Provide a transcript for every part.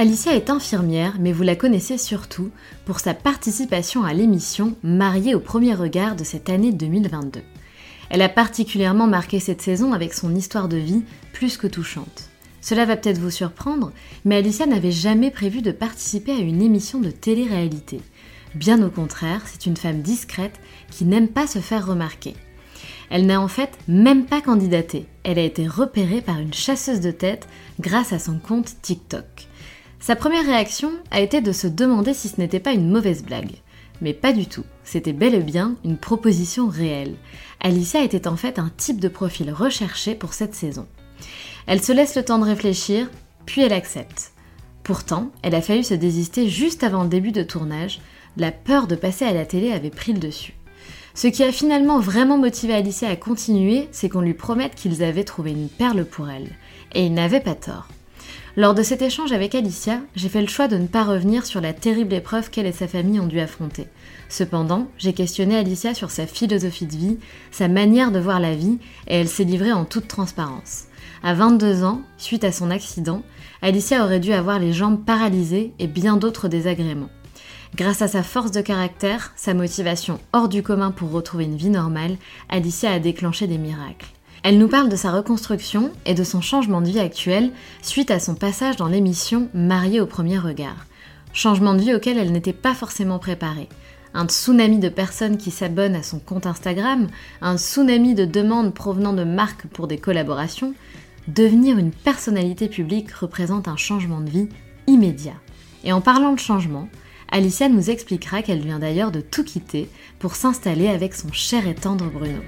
Alicia est infirmière, mais vous la connaissez surtout pour sa participation à l'émission Mariée au premier regard de cette année 2022. Elle a particulièrement marqué cette saison avec son histoire de vie plus que touchante. Cela va peut-être vous surprendre, mais Alicia n'avait jamais prévu de participer à une émission de télé-réalité. Bien au contraire, c'est une femme discrète qui n'aime pas se faire remarquer. Elle n'a en fait même pas candidaté. Elle a été repérée par une chasseuse de tête grâce à son compte TikTok. Sa première réaction a été de se demander si ce n'était pas une mauvaise blague. Mais pas du tout, c'était bel et bien une proposition réelle. Alicia était en fait un type de profil recherché pour cette saison. Elle se laisse le temps de réfléchir, puis elle accepte. Pourtant, elle a failli se désister juste avant le début de tournage, la peur de passer à la télé avait pris le dessus. Ce qui a finalement vraiment motivé Alicia à continuer, c'est qu'on lui promette qu'ils avaient trouvé une perle pour elle. Et il n'avait pas tort. Lors de cet échange avec Alicia, j'ai fait le choix de ne pas revenir sur la terrible épreuve qu'elle et sa famille ont dû affronter. Cependant, j'ai questionné Alicia sur sa philosophie de vie, sa manière de voir la vie, et elle s'est livrée en toute transparence. À 22 ans, suite à son accident, Alicia aurait dû avoir les jambes paralysées et bien d'autres désagréments. Grâce à sa force de caractère, sa motivation hors du commun pour retrouver une vie normale, Alicia a déclenché des miracles. Elle nous parle de sa reconstruction et de son changement de vie actuel suite à son passage dans l'émission Mariée au premier regard. Changement de vie auquel elle n'était pas forcément préparée. Un tsunami de personnes qui s'abonnent à son compte Instagram, un tsunami de demandes provenant de marques pour des collaborations, devenir une personnalité publique représente un changement de vie immédiat. Et en parlant de changement, Alicia nous expliquera qu'elle vient d'ailleurs de tout quitter pour s'installer avec son cher et tendre Bruno.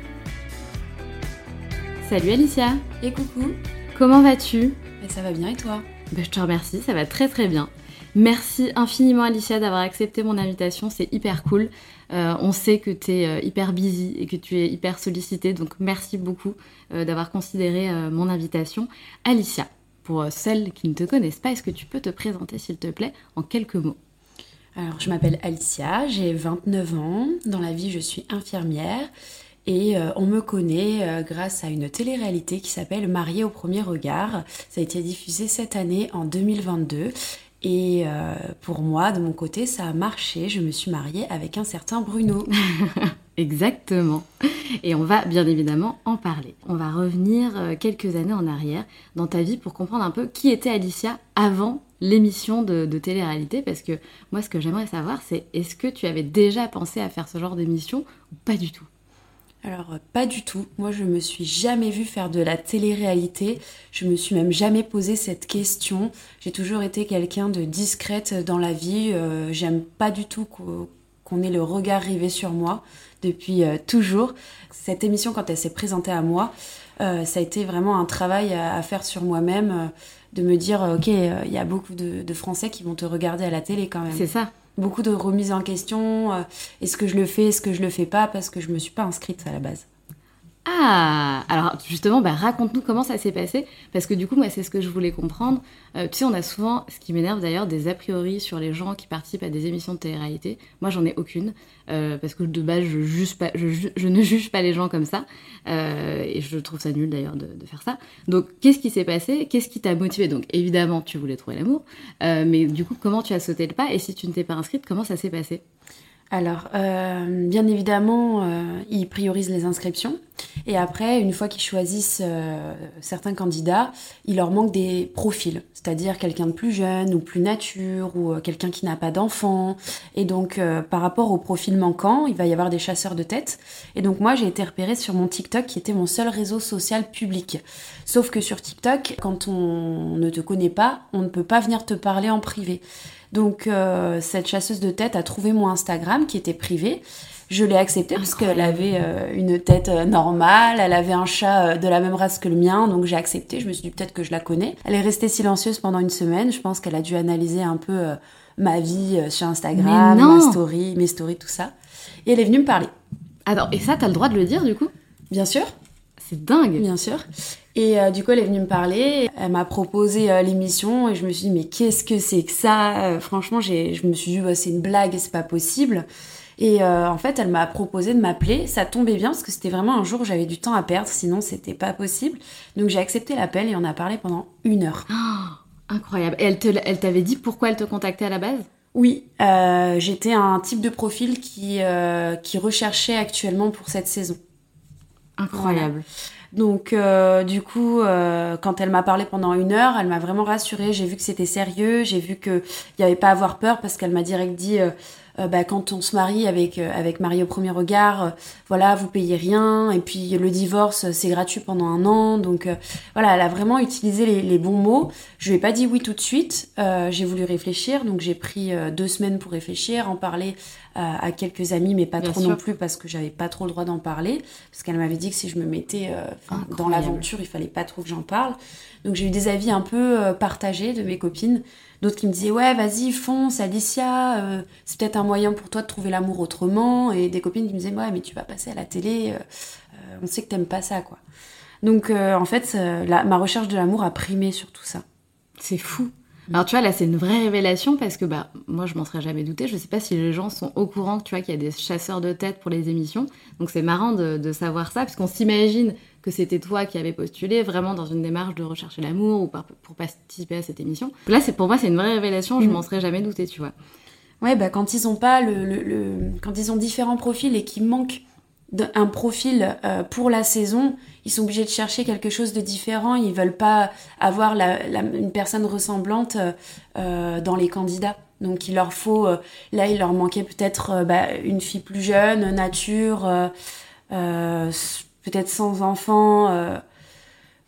Salut Alicia. Et coucou. Comment vas-tu? Ça va bien et toi? Ben, Je te remercie, ça va très très bien. Merci infiniment Alicia d'avoir accepté mon invitation, c'est hyper cool. Euh, on sait que tu es euh, hyper busy et que tu es hyper sollicitée, donc merci beaucoup euh, d'avoir considéré mon invitation. Alicia, pour celles qui ne te connaissent pas, est-ce que tu peux te présenter s'il te plaît en quelques mots? Alors je m'appelle Alicia, j'ai 29 ans, dans la vie je suis infirmière et on me connaît grâce à une télé-réalité qui s'appelle Mariée au premier regard. Ça a été diffusé cette année en 2022 et euh, pour moi, de mon côté, ça a marché. Je me suis mariée avec un certain Bruno. Exactement. Et on va bien évidemment en parler. On va revenir euh, quelques années en arrière dans ta vie pour comprendre un peu qui était Alicia avant l'émission de télé-réalité. Parce que moi, ce que j'aimerais savoir, c'est est-ce que tu avais déjà pensé à faire ce genre d'émission ou pas du tout? Alors pas du tout. Moi je me suis jamais vue faire de la télé-réalité. Je me suis même jamais posé cette question. J'ai toujours été quelqu'un de discrète dans la vie. Euh, j'aime pas du tout qu'on ait le regard rivé sur moi depuis euh, toujours. Cette émission quand elle s'est présentée à moi, euh, ça a été vraiment un travail à, faire sur moi-même, de me dire ok il y a beaucoup de, de Français qui vont te regarder à la télé quand même. C'est ça. Beaucoup de remises en question. euh, est-ce que je le fais, est-ce que je le fais pas, parce que je me suis pas inscrite à la base. Ah Alors justement, bah, raconte-nous comment ça s'est passé, parce que du coup, moi, c'est ce que je voulais comprendre. Euh, tu sais, on a souvent, ce qui m'énerve d'ailleurs, des a priori sur les gens qui participent à des émissions de télé-réalité. Moi, j'en ai aucune, euh, parce que de base, je, ne juge pas les gens comme ça, euh, et je trouve ça nul d'ailleurs de, de faire ça. Donc, qu'est-ce qui s'est passé? Qu'est-ce qui t'a motivé? Donc, évidemment, tu voulais trouver l'amour, euh, mais du coup, comment tu as sauté le pas? Et si tu ne t'es pas inscrite, comment ça s'est passé? Alors, euh, bien évidemment, euh, ils priorisent les inscriptions. Et après, une fois qu'ils choisissent euh, certains candidats, il leur manque des profils, c'est-à-dire quelqu'un de plus jeune ou plus nature ou euh, quelqu'un qui n'a pas d'enfant. Et donc, euh, par rapport au profil manquant, il va y avoir des chasseurs de tête. Et donc, moi, j'ai été repérée sur mon TikTok, qui était mon seul réseau social public. Sauf que sur TikTok, quand on ne te connaît pas, on ne peut pas venir te parler en privé. Donc euh, cette chasseuse de tête a trouvé mon Instagram qui était privé. Je l'ai accepté parce qu'elle avait euh, une tête euh, normale, elle avait un chat euh, de la même race que le mien, donc j'ai accepté. Je me suis dit peut-être que je la connais. Elle est restée silencieuse pendant une semaine. Je pense qu'elle a dû analyser un peu euh, ma vie sur Instagram, ma story, mes stories, tout ça. Et elle est venue me parler. Attends, et ça, t'as le droit de le dire, du coup? Bien sûr, C'est dingue bien sûr. Et euh, du coup, elle est venue me parler. Elle m'a proposé euh, l'émission et je me suis dit, mais qu'est-ce que c'est que ça? Euh, Franchement, j'ai, je me suis dit, bah, c'est une blague, c'est pas possible. Et en fait, elle m'a proposé de m'appeler. Ça tombait bien parce que c'était vraiment un jour où j'avais du temps à perdre, sinon c'était pas possible. Donc j'ai accepté l'appel et on a parlé pendant une heure. Incroyable. Et elle te- elle t'avait dit pourquoi elle te contactait à la base? Oui, j'étais un type de profil qui, qui recherchait actuellement pour cette saison. Incroyable. Donc euh, du coup, euh, quand elle m'a parlé pendant une heure, elle m'a vraiment rassurée. J'ai vu que c'était sérieux, j'ai vu que il y avait pas à avoir peur parce qu'elle m'a direct dit, euh, bah, quand on se marie avec euh, avec Marie au premier regard, euh, voilà, vous payez rien et puis le divorce c'est gratuit pendant un an. Donc euh, voilà, elle a vraiment utilisé les, les bons mots. Je lui ai pas dit oui tout de suite. Euh, j'ai voulu réfléchir, donc j'ai pris deux semaines pour réfléchir, en parler euh, à quelques amis, mais pas Bien trop sûr. non plus parce que j'avais pas trop le droit d'en parler, parce qu'elle m'avait dit que si je me mettais euh, dans l'aventure, il fallait pas trop que j'en parle. Donc j'ai eu des avis un peu partagés de mes copines, d'autres qui me disaient ouais vas-y fonce Alicia, euh, c'est peut-être un moyen pour toi de trouver l'amour autrement, et des copines qui me disaient ouais mais tu vas passer à la télé, euh, euh, on sait que t'aimes pas ça quoi. Donc en fait ma recherche de l'amour a primé sur tout ça. C'est fou. Alors tu vois, là c'est une vraie révélation parce que bah moi je m'en serais jamais douté. Je sais pas si les gens sont au courant tu vois qu'il y a des chasseurs de tête pour les émissions. Donc c'est marrant de, de savoir ça parce s'imagine que c'était toi qui avais postulé vraiment dans une démarche de rechercher l'amour ou par- pour participer à cette émission. Là c'est pour moi c'est une vraie révélation. Je Mm. m'en serais jamais douté, tu vois. Ouais, bah quand ils ont pas le, le, le- quand ils ont différents profils et qu'il manque d'un- un profil euh, pour la saison, ils sont obligés de chercher quelque chose de différent. Ils veulent pas avoir la, la- une personne ressemblante euh, euh, dans les candidats. Donc il leur faut, euh, là il leur manquait peut-être bah, une fille plus jeune, nature, euh, peut-être sans enfant. euh,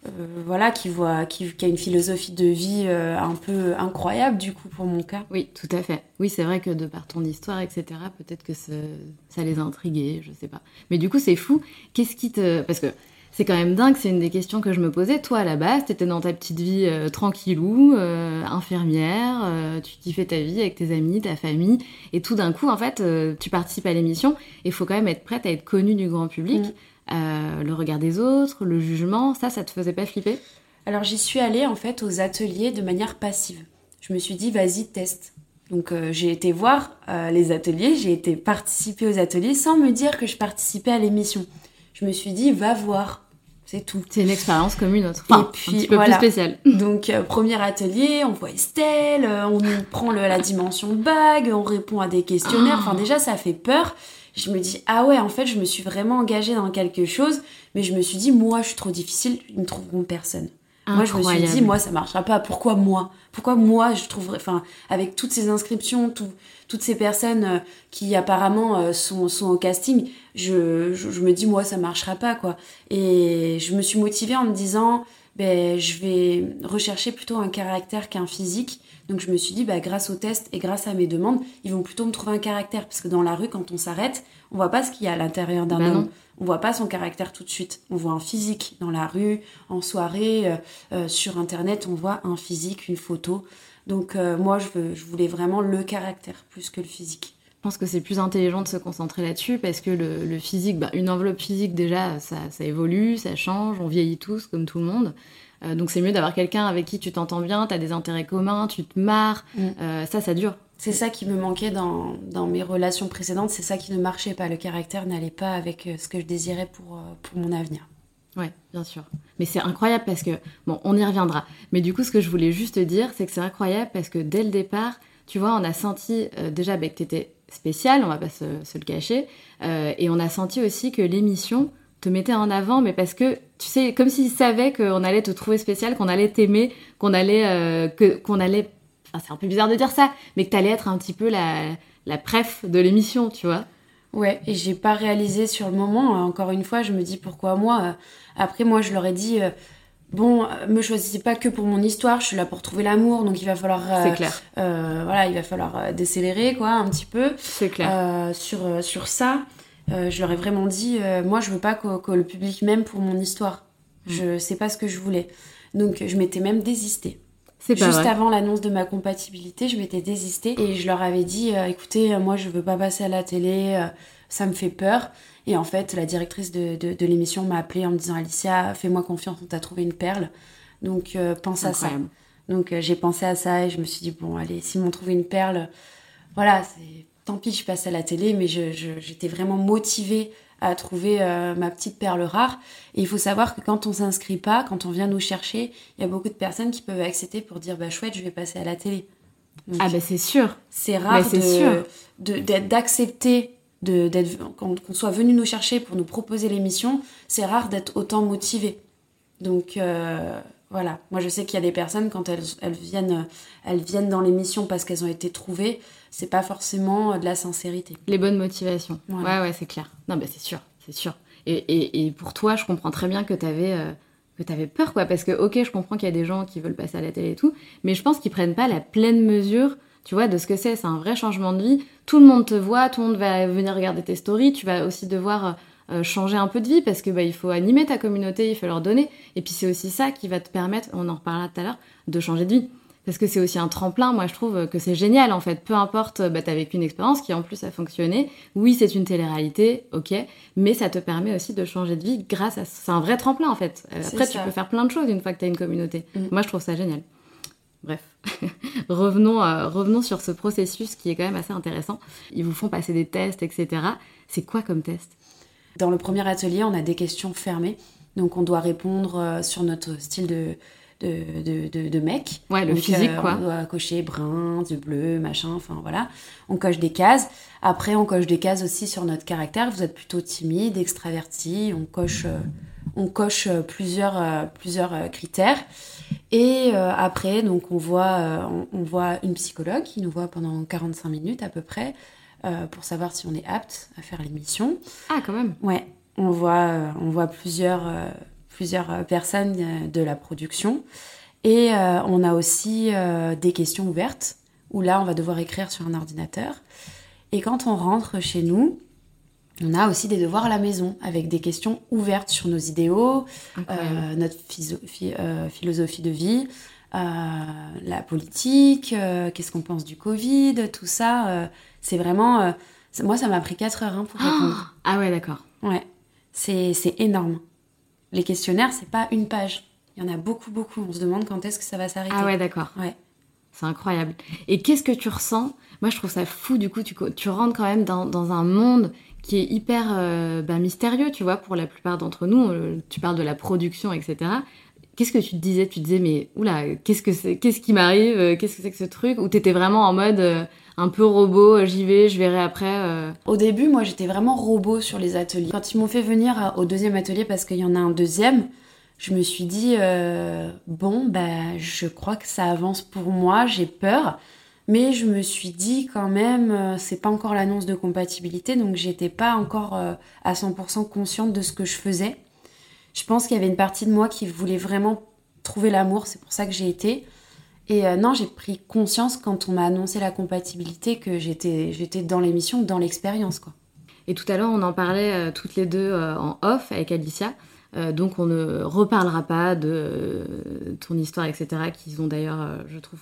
euh, voilà, qui voit, qui, qui a une philosophie de vie euh, un peu incroyable du coup pour mon cas. Oui, tout à fait. Oui, c'est vrai que de par ton histoire, etc., peut-être que ce- ça les a intrigués, je sais pas. Mais du coup, c'est fou. Qu'est-ce qui te... Parce que c'est quand même dingue, c'est une des questions que je me posais. Toi, à la base, t'étais dans ta petite vie euh, tranquillou, euh, infirmière, euh, tu kiffais ta vie avec tes amis, ta famille, et tout d'un coup, en fait, euh, tu participes à l'émission, et il faut quand même être prête à être connue du grand public. Mm. Euh, le regard des autres, le jugement, ça, ça te faisait pas flipper? Alors j'y suis allée en fait aux ateliers de manière passive. Je me suis dit vas-y teste. Donc euh, j'ai été voir euh, les ateliers, j'ai été participer aux ateliers sans me dire que je participais à l'émission. Je me suis dit va voir, c'est tout. C'est une expérience comme une autre. Enfin, Et puis, un petit peu voilà. plus spéciale. Donc premier atelier, on voit Estelle, on prend le- la dimension bague, on répond à des questionnaires. Enfin déjà ça fait peur. Je me dis ah ouais en fait je me suis vraiment engagée dans quelque chose, mais je me suis dit moi je suis trop difficile, ils ne trouveront personne. Moi, je me suis dit, moi, ça marchera pas. Pourquoi moi? Pourquoi moi, je trouverais, enfin, avec toutes ces inscriptions, tout- toutes ces personnes euh, qui apparemment euh, sont, sont au casting, je, je, je me dis, moi, ça marchera pas, quoi. Et je me suis motivée en me disant, ben, je vais rechercher plutôt un caractère qu'un physique. Donc, je me suis dit, bah, grâce au test et grâce à mes demandes, ils vont plutôt me trouver un caractère. Parce que dans la rue, quand on s'arrête, on voit pas ce qu'il y a à l'intérieur d'un non. homme. On voit pas son caractère tout de suite. On voit un physique dans la rue, en soirée, euh, euh, sur internet, on voit un physique, une photo. Donc moi, je, je voulais vraiment le caractère plus que le physique. Je pense que c'est plus intelligent de se concentrer là-dessus parce que le, physique, bah, une enveloppe physique déjà, ça, ça, évolue, ça change, on vieillit tous comme tout le monde. Euh, donc c'est mieux d'avoir quelqu'un avec qui tu t'entends bien, tu as des intérêts communs, tu te marres. Mm. Euh, ça, ça dure. C'est ça qui me manquait dans, dans mes relations précédentes, c'est ça qui ne marchait pas. Le caractère n'allait pas avec euh, ce que je désirais pour, pour mon avenir. Ouais, bien sûr. Mais c'est incroyable parce que, bon, on y reviendra. Mais du coup, ce que je voulais juste dire, c'est que c'est incroyable parce que dès le départ, tu vois, on a senti déjà bah, que tu étais spécial, on va pas se, se le cacher, et on a senti aussi que l'émission, te mettait en avant, mais parce que, tu sais, comme s'ils savaient qu'on allait te trouver spécial, qu'on allait t'aimer, qu'on allait, euh, que, qu'on allait, enfin, c'est un peu bizarre de dire ça, mais que t'allais être un petit peu la, la pref de l'émission, tu vois. Ouais, et j'ai pas réalisé sur le moment. Encore une fois, je me dis pourquoi moi. Après, moi, je leur ai dit, euh, bon, me choisissez pas que pour mon histoire, je suis là pour trouver l'amour, donc il va falloir. Euh, c'est clair. voilà, il va falloir décélérer, quoi, un petit peu. C'est clair. sur, sur ça. Euh, je leur ai vraiment dit, euh, moi je veux pas que, le public m'aime pour mon histoire. Mm. Je sais pas ce que je voulais. Donc je m'étais même désistée. Juste avant l'annonce de ma compatibilité, je m'étais désistée et je leur avais dit, euh, écoutez, moi je veux pas passer à la télé, ça me fait peur. Et en fait, la directrice de, de, l'émission m'a appelée en me disant, Alicia, fais-moi confiance, on t'a trouvé une perle. Donc pense à ça. Donc j'ai pensé à ça et je me suis dit, bon, allez, s'ils m'ont trouvé une perle, voilà, c'est tant pis, je passe à la télé, mais j'étais vraiment motivée à trouver euh, ma petite perle rare. Et il faut savoir que quand on s'inscrit pas, quand on vient nous chercher, il y a beaucoup de personnes qui peuvent accepter pour dire bah chouette, je vais passer à la télé. ah bah c'est sûr. C'est rare d'accepter de, d'être qu'on soit venu nous chercher pour nous proposer l'émission. C'est rare d'être autant motivé. Donc euh, voilà, moi je sais qu'il y a des personnes quand elles, elles viennent elles viennent dans l'émission parce qu'elles ont été trouvées c'est pas forcément euh, de la sincérité. Les bonnes motivations. Ouais, ouais, c'est clair. Non, mais c'est sûr, c'est sûr. Et, et, et, pour toi, je comprends très bien que tu avais, euh, avais peur, quoi. Parce que, ok, je comprends qu'il y a des gens qui veulent passer à la télé et tout, mais je pense qu'ils prennent pas la pleine mesure, tu vois, de ce que c'est. C'est un vrai changement de vie. Tout le monde te voit, tout le monde va venir regarder tes stories. Tu vas aussi devoir euh, changer un peu de vie parce que bah, il faut animer ta communauté, il faut leur donner. Et puis c'est aussi ça qui va te permettre, on en reparlera tout à l'heure, de changer de vie parce que c'est aussi un tremplin. Moi, je trouve que c'est génial, en fait. Peu importe, bah, t'as vécu une expérience qui, en plus, a fonctionné. Oui, c'est une télé-réalité, ok, mais ça te permet aussi de changer de vie grâce à... C'est un vrai tremplin, en fait. Euh, après, tu peux faire plein de choses une fois que t'as une communauté. Mm. Moi, je trouve ça génial. Bref, revenons, euh, revenons sur ce processus qui est quand même assez intéressant. Ils vous font passer des tests, etc. C'est quoi comme test? Dans le premier atelier, on a des questions fermées. Donc, on doit répondre euh, sur notre style de de, de, de, mec. Ouais, le physique, euh, quoi. On doit cocher brun, du bleu, machin, enfin voilà. On coche des cases. Après, on coche des cases aussi sur notre caractère. Vous êtes plutôt timide, extraverti. On coche, euh, on coche euh, plusieurs, plusieurs critères. Et après, donc, on voit, on, voit une psychologue qui nous voit pendant 45 minutes à peu près pour savoir si on est apte à faire l'émission. Ah, quand même. Ouais. On voit, on voit plusieurs plusieurs euh, personnes euh, de la production. Et euh, on a aussi des questions ouvertes, où là, on va devoir écrire sur un ordinateur. Et quand on rentre chez nous, on a aussi des devoirs à la maison, avec des questions ouvertes sur nos idéaux, notre philosophie de vie, la politique, qu'est-ce qu'on pense du Covid, tout ça. c'est vraiment... moi, ça m'a pris 4 heures hein, pour répondre. ah ouais, d'accord. Ouais, c'est énorme les questionnaires, c'est pas une page. Il y en a beaucoup, beaucoup. On se demande quand est-ce que ça va s'arrêter. Ah ouais, d'accord. Ouais. C'est incroyable. Et qu'est-ce que tu ressens? Moi, je trouve ça fou. Du coup, tu, tu rentres quand même dans, un monde qui est hyper euh, bah, mystérieux, tu vois, pour la plupart d'entre nous. Euh, tu parles de la production, etc. Qu'est-ce que tu te disais? Tu te disais, mais oula, qu'est-ce que c'est Qu'est-ce qui m'arrive? Euh, Qu'est-ce que c'est que ce truc? Ou t'étais vraiment en mode un peu robot, j'y vais, je verrai après Au début, moi, j'étais vraiment robot sur les ateliers. Quand ils m'ont fait venir au deuxième atelier, parce qu'il y en a un deuxième, je me suis dit, euh, bon, bah, je crois que ça avance pour moi, j'ai peur. Mais je me suis dit quand même, euh, c'est pas encore l'annonce de compatibilité, donc j'étais pas encore euh, à 100% consciente de ce que je faisais. Je pense qu'il y avait une partie de moi qui voulait vraiment trouver l'amour, c'est pour ça que j'ai été. Et non, j'ai pris conscience quand on m'a annoncé la compatibilité que j'étais, j'étais dans l'émission, dans l'expérience, quoi. Et tout à l'heure, on en parlait toutes les deux en off avec Alicia. Euh, donc on ne reparlera pas de ton histoire, etc., qu'ils ont d'ailleurs, euh, je trouve,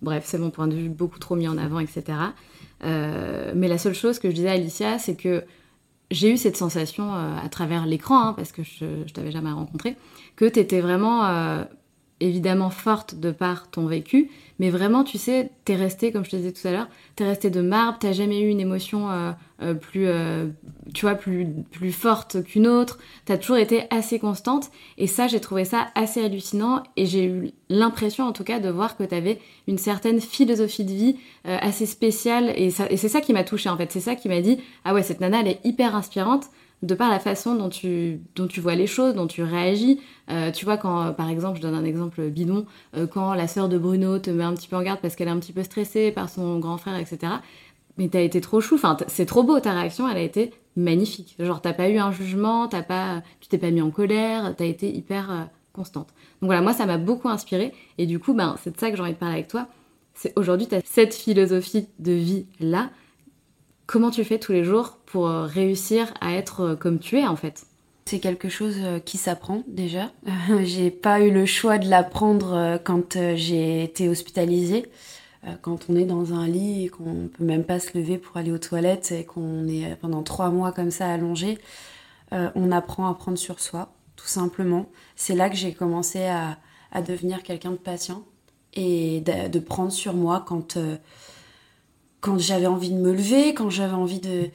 bref, c'est mon point de vue beaucoup trop mis en avant, etc. mais la seule chose que je disais à Alicia, c'est que j'ai eu cette sensation à travers l'écran, hein, parce que je, je t'avais jamais rencontré, que tu étais vraiment évidemment forte de par ton vécu, mais vraiment, tu sais, t'es resté, comme je te disais tout à l'heure, t'es resté de marbre, t'as jamais eu une émotion euh, euh, plus, euh, tu vois, plus, plus forte qu'une autre, t'as toujours été assez constante, et ça, j'ai trouvé ça assez hallucinant, et j'ai eu l'impression, en tout cas, de voir que t'avais une certaine philosophie de vie assez spéciale, et, et c'est ça qui m'a touchée, en fait, c'est ça qui m'a dit, ah ouais, cette nana, elle est hyper inspirante, de par la façon dont tu, dont tu vois les choses, dont tu réagis. Euh, tu vois, quand, par exemple, je donne un exemple bidon, euh, quand la sœur de Bruno te met un petit peu en garde parce qu'elle est un petit peu stressée par son grand frère, etc. Mais t'as été trop chou, enfin, c'est trop beau, ta réaction, elle a été magnifique. Genre, t'as pas eu un jugement, t'as pas, tu t'es pas mis en colère, t'as été hyper euh, constante. Donc voilà, moi, ça m'a beaucoup inspiré. Et du coup, ben, c'est de ça que j'ai envie de parler avec toi. C'est aujourd'hui, t'as cette philosophie de vie-là Comment tu fais tous les jours pour euh, réussir à être euh, comme tu es en fait? C'est quelque chose euh, qui s'apprend déjà. j'ai pas eu le choix de l'apprendre quand j'ai été hospitalisée. Quand on est dans un lit et qu'on peut même pas se lever pour aller aux toilettes et qu'on est pendant trois mois comme ça allongé, on apprend à prendre sur soi, tout simplement. C'est là que j'ai commencé à, devenir quelqu'un de patient et de, prendre sur moi quand quand j'avais envie de me lever, quand j'avais envie de...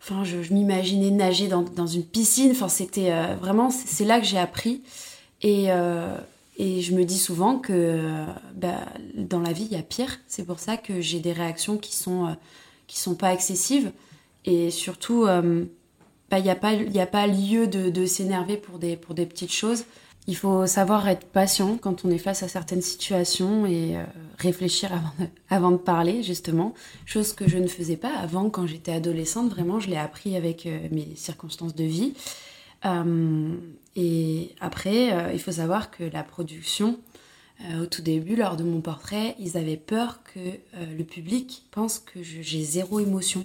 Enfin, je, m'imaginais nager dans, dans, une piscine. Enfin, c'était euh, vraiment... C'est là que j'ai appris. Et, euh, et je me dis souvent que euh, bah, dans la vie, il y a pire. C'est pour ça que j'ai des réactions qui sont, qui sont pas excessives. Et surtout, bah, il n'y a, pas, a pas lieu de, de s'énerver pour des, pour des petites choses. Il faut savoir être patient quand on est face à certaines situations et euh, réfléchir avant de, parler, justement. Chose que je ne faisais pas avant quand j'étais adolescente. Vraiment, je l'ai appris avec euh, mes circonstances de vie. Euh, et après, il faut savoir que la production, au tout début, lors de mon portrait, ils avaient peur que le public pense que j'ai zéro émotion.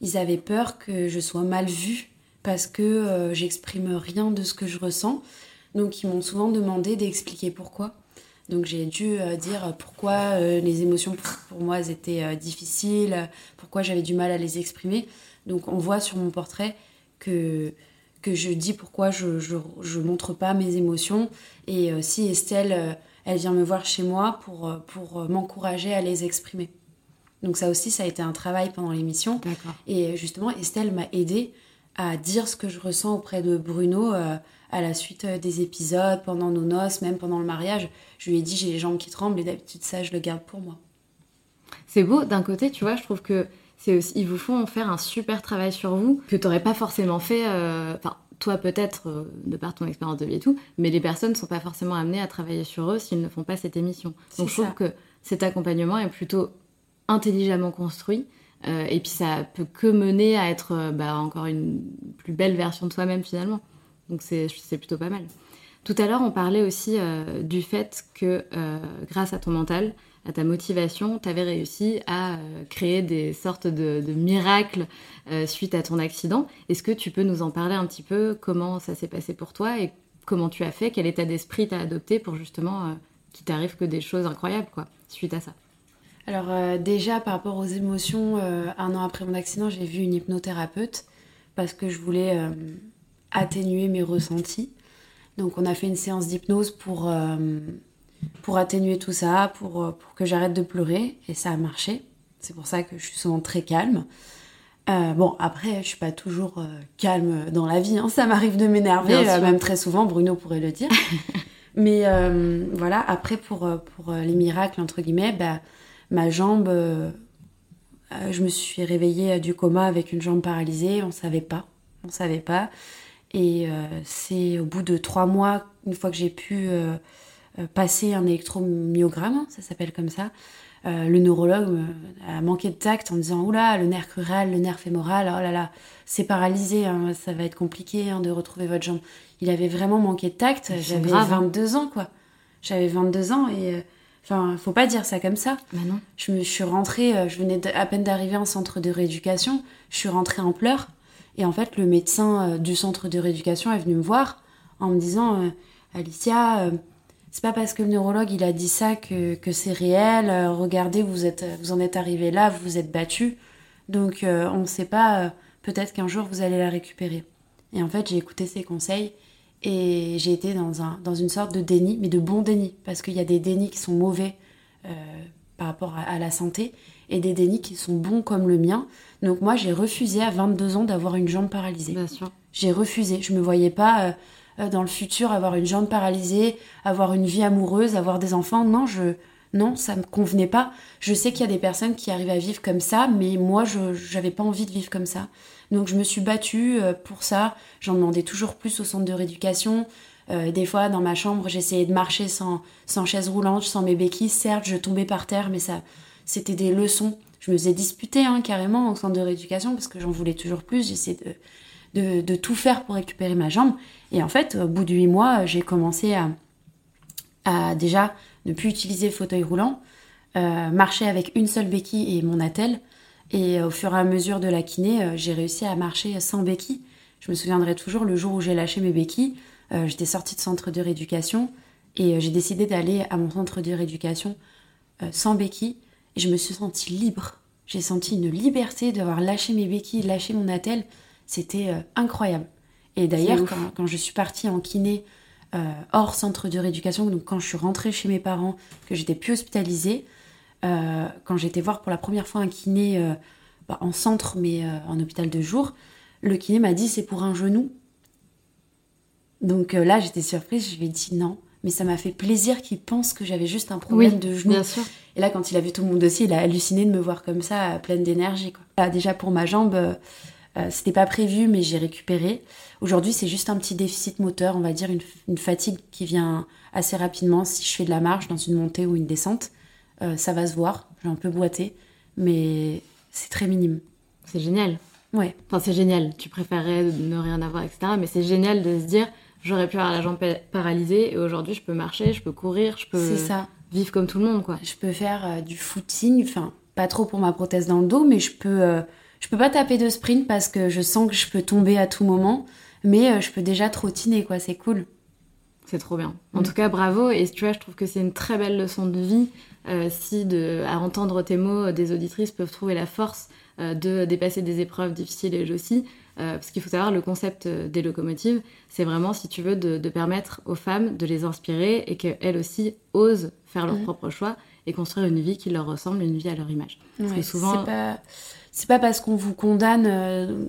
Ils avaient peur que je sois mal vue parce que j'exprime rien de ce que je ressens. Donc ils m'ont souvent demandé d'expliquer pourquoi. Donc j'ai dû euh, dire pourquoi euh, les émotions pour moi étaient euh, difficiles, pourquoi j'avais du mal à les exprimer. Donc on voit sur mon portrait que, que je dis pourquoi je, je, montre pas mes émotions. Et si Estelle, elle vient me voir chez moi pour, pour m'encourager à les exprimer. Donc ça aussi, ça a été un travail pendant l'émission. Et justement, Estelle m'a aidé à dire ce que je ressens auprès de Bruno à la suite euh, des épisodes, pendant nos noces, même pendant le mariage. Je lui ai dit j'ai les jambes qui tremblent et d'habitude ça je le garde pour moi. C'est beau, d'un côté tu vois, je trouve que c'est aussi, ils vous font faire un super travail sur vous que tu n'aurais pas forcément fait, euh, enfin toi peut-être euh, de par ton expérience de vie et tout, mais les personnes ne sont pas forcément amenées à travailler sur eux s'ils ne font pas cette émission. Donc je trouve que cet accompagnement est plutôt intelligemment construit. Et puis ça peut que mener à être bah, encore une plus belle version de soi-même finalement. Donc c'est plutôt pas mal. Tout à l'heure, on parlait aussi euh, du fait que euh, grâce à ton mental, à ta motivation, tu avais réussi à euh, créer des sortes de, miracles suite à ton accident. Est-ce que tu peux nous en parler un petit peu? Comment ça s'est passé pour toi? Et comment tu as fait? Quel état d'esprit tu as adopté pour justement qu'il t'arrive que des choses incroyables quoi, suite à ça? Alors déjà, par rapport aux émotions, un an après mon accident, j'ai vu une hypnothérapeute parce que je voulais atténuer mes ressentis. Donc on a fait une séance d'hypnose pour, euh, pour atténuer tout ça, pour, euh, pour que j'arrête de pleurer, et ça a marché. C'est pour ça que je suis souvent très calme. Euh, bon, après, je suis pas toujours calme dans la vie. Hein. Ça m'arrive de m'énerver, même très souvent. Bruno pourrait le dire. Mais voilà, après, pour, pour les miracles, entre guillemets, bah, ma jambe, je me suis réveillée du coma avec une jambe paralysée. On savait pas. On savait pas. Et euh, c'est au bout de trois mois, une fois que j'ai pu euh, euh, passer un électromyogramme, ça s'appelle comme ça, le neurologue a manqué de tact en disant Oula, le nerf crural, le nerf fémoral, oh là là, c'est paralysé, hein, ça va être compliqué hein, de retrouver votre jambe. Il avait vraiment manqué de tact. J'avais 22 hein. ans, quoi. J'avais 22 ans et. Enfin, faut pas dire ça comme ça. Bah non. Je me suis rentrée, je venais à peine d'arriver en centre de rééducation, je suis rentrée en pleurs. Et en fait, le médecin euh, du centre de rééducation est venu me voir en me disant euh, Alicia, euh, c'est pas parce que le neurologue il a dit ça que, que c'est réel. Euh, regardez, vous êtes, vous en êtes arrivé là, vous vous êtes battu. Donc euh, on ne sait pas. euh, Peut-être qu'un jour vous allez la récupérer. Et en fait, j'ai écouté ses conseils et j'ai été dans un dans une sorte de déni, mais de bon déni, parce qu'il y a des dénis qui sont mauvais euh, par rapport à, à la santé et des dénis qui sont bons comme le mien. Donc moi, j'ai refusé à 22 ans d'avoir une jambe paralysée. Bien sûr. J'ai refusé. Je me voyais pas euh, euh, dans le futur avoir une jambe paralysée, avoir une vie amoureuse, avoir des enfants. Non, je non, ça me convenait pas. Je sais qu'il y a des personnes qui arrivent à vivre comme ça, mais moi, je j'avais pas envie de vivre comme ça. Donc je me suis battue euh, pour ça. J'en demandais toujours plus au centre de rééducation. Euh, des fois, dans ma chambre, j'essayais de marcher sans, sans chaise roulante, sans mes béquilles. Certes, je tombais par terre, mais ça, c'était des leçons. Je me faisais disputer hein, carrément au centre de rééducation parce que j'en voulais toujours plus. J'essayais de, de, tout faire pour récupérer ma jambe. Et en fait, au bout de huit mois, j'ai commencé à, à déjà ne plus utiliser fauteuil roulant, euh, marcher avec une seule béquille et mon attelle. Et au fur et à mesure de la kiné, euh, j'ai réussi à marcher sans béquille. Je me souviendrai toujours le jour où j'ai lâché mes béquilles. euh, J'étais sortie de centre de rééducation et euh, j'ai décidé d'aller à mon centre de rééducation euh, sans béquille. Et je me suis sentie libre. J'ai senti une liberté d'avoir lâché mes béquilles, lâché mon attelle. C'était euh, incroyable. Et d'ailleurs, quand, quand je suis partie en kiné hors centre de rééducation, donc quand je suis rentrée chez mes parents, que j'étais plus hospitalisée, euh, quand j'étais voir pour la première fois un kiné euh, bah, en centre, mais euh, en hôpital de jour, le kiné m'a dit c'est pour un genou. Donc là, j'étais surprise, je lui ai dit non. Mais ça m'a fait plaisir qu'il pense que j'avais juste un problème Oui, de genou. bien sûr. Et là, quand il a vu tout mon dossier, il a halluciné de me voir comme ça, pleine d'énergie. Là, déjà pour ma jambe, c'était pas prévu, mais j'ai récupéré. Aujourd'hui, c'est juste un petit déficit moteur, on va dire une, une fatigue qui vient assez rapidement si je fais de la marche dans une montée ou une descente. Euh, ça va se voir, j'ai un peu boité, mais c'est très minime. C'est génial. Ouais, Enfin, c'est génial. Tu préférerais ne rien avoir, etc. Mais c'est génial de se dire, j'aurais pu avoir la jambe pa- paralysée et aujourd'hui, je peux marcher, je peux courir, je peux ça. vivre comme tout le monde, quoi. Je peux faire euh, du footing, enfin, pas trop pour ma prothèse dans le dos, mais je peux, euh, je peux pas taper de sprint parce que je sens que je peux tomber à tout moment, mais je peux déjà trottiner, quoi, c'est cool. C'est trop bien. En Mm. tout cas, bravo. Et tu vois, je trouve que c'est une très belle leçon de vie euh, si, de, à entendre tes mots, des auditrices peuvent trouver la force euh, de dépasser des épreuves difficiles elles aussi. Euh, parce qu'il faut savoir, le concept euh, des locomotives, c'est vraiment, si tu veux, de, de permettre aux femmes de les inspirer et qu'elles aussi osent faire leurs Mhm. propres choix et construire une vie qui leur ressemble, une vie à leur image. Parce que Ouais, souvent- c'est pas, parce qu'on vous condamne euh,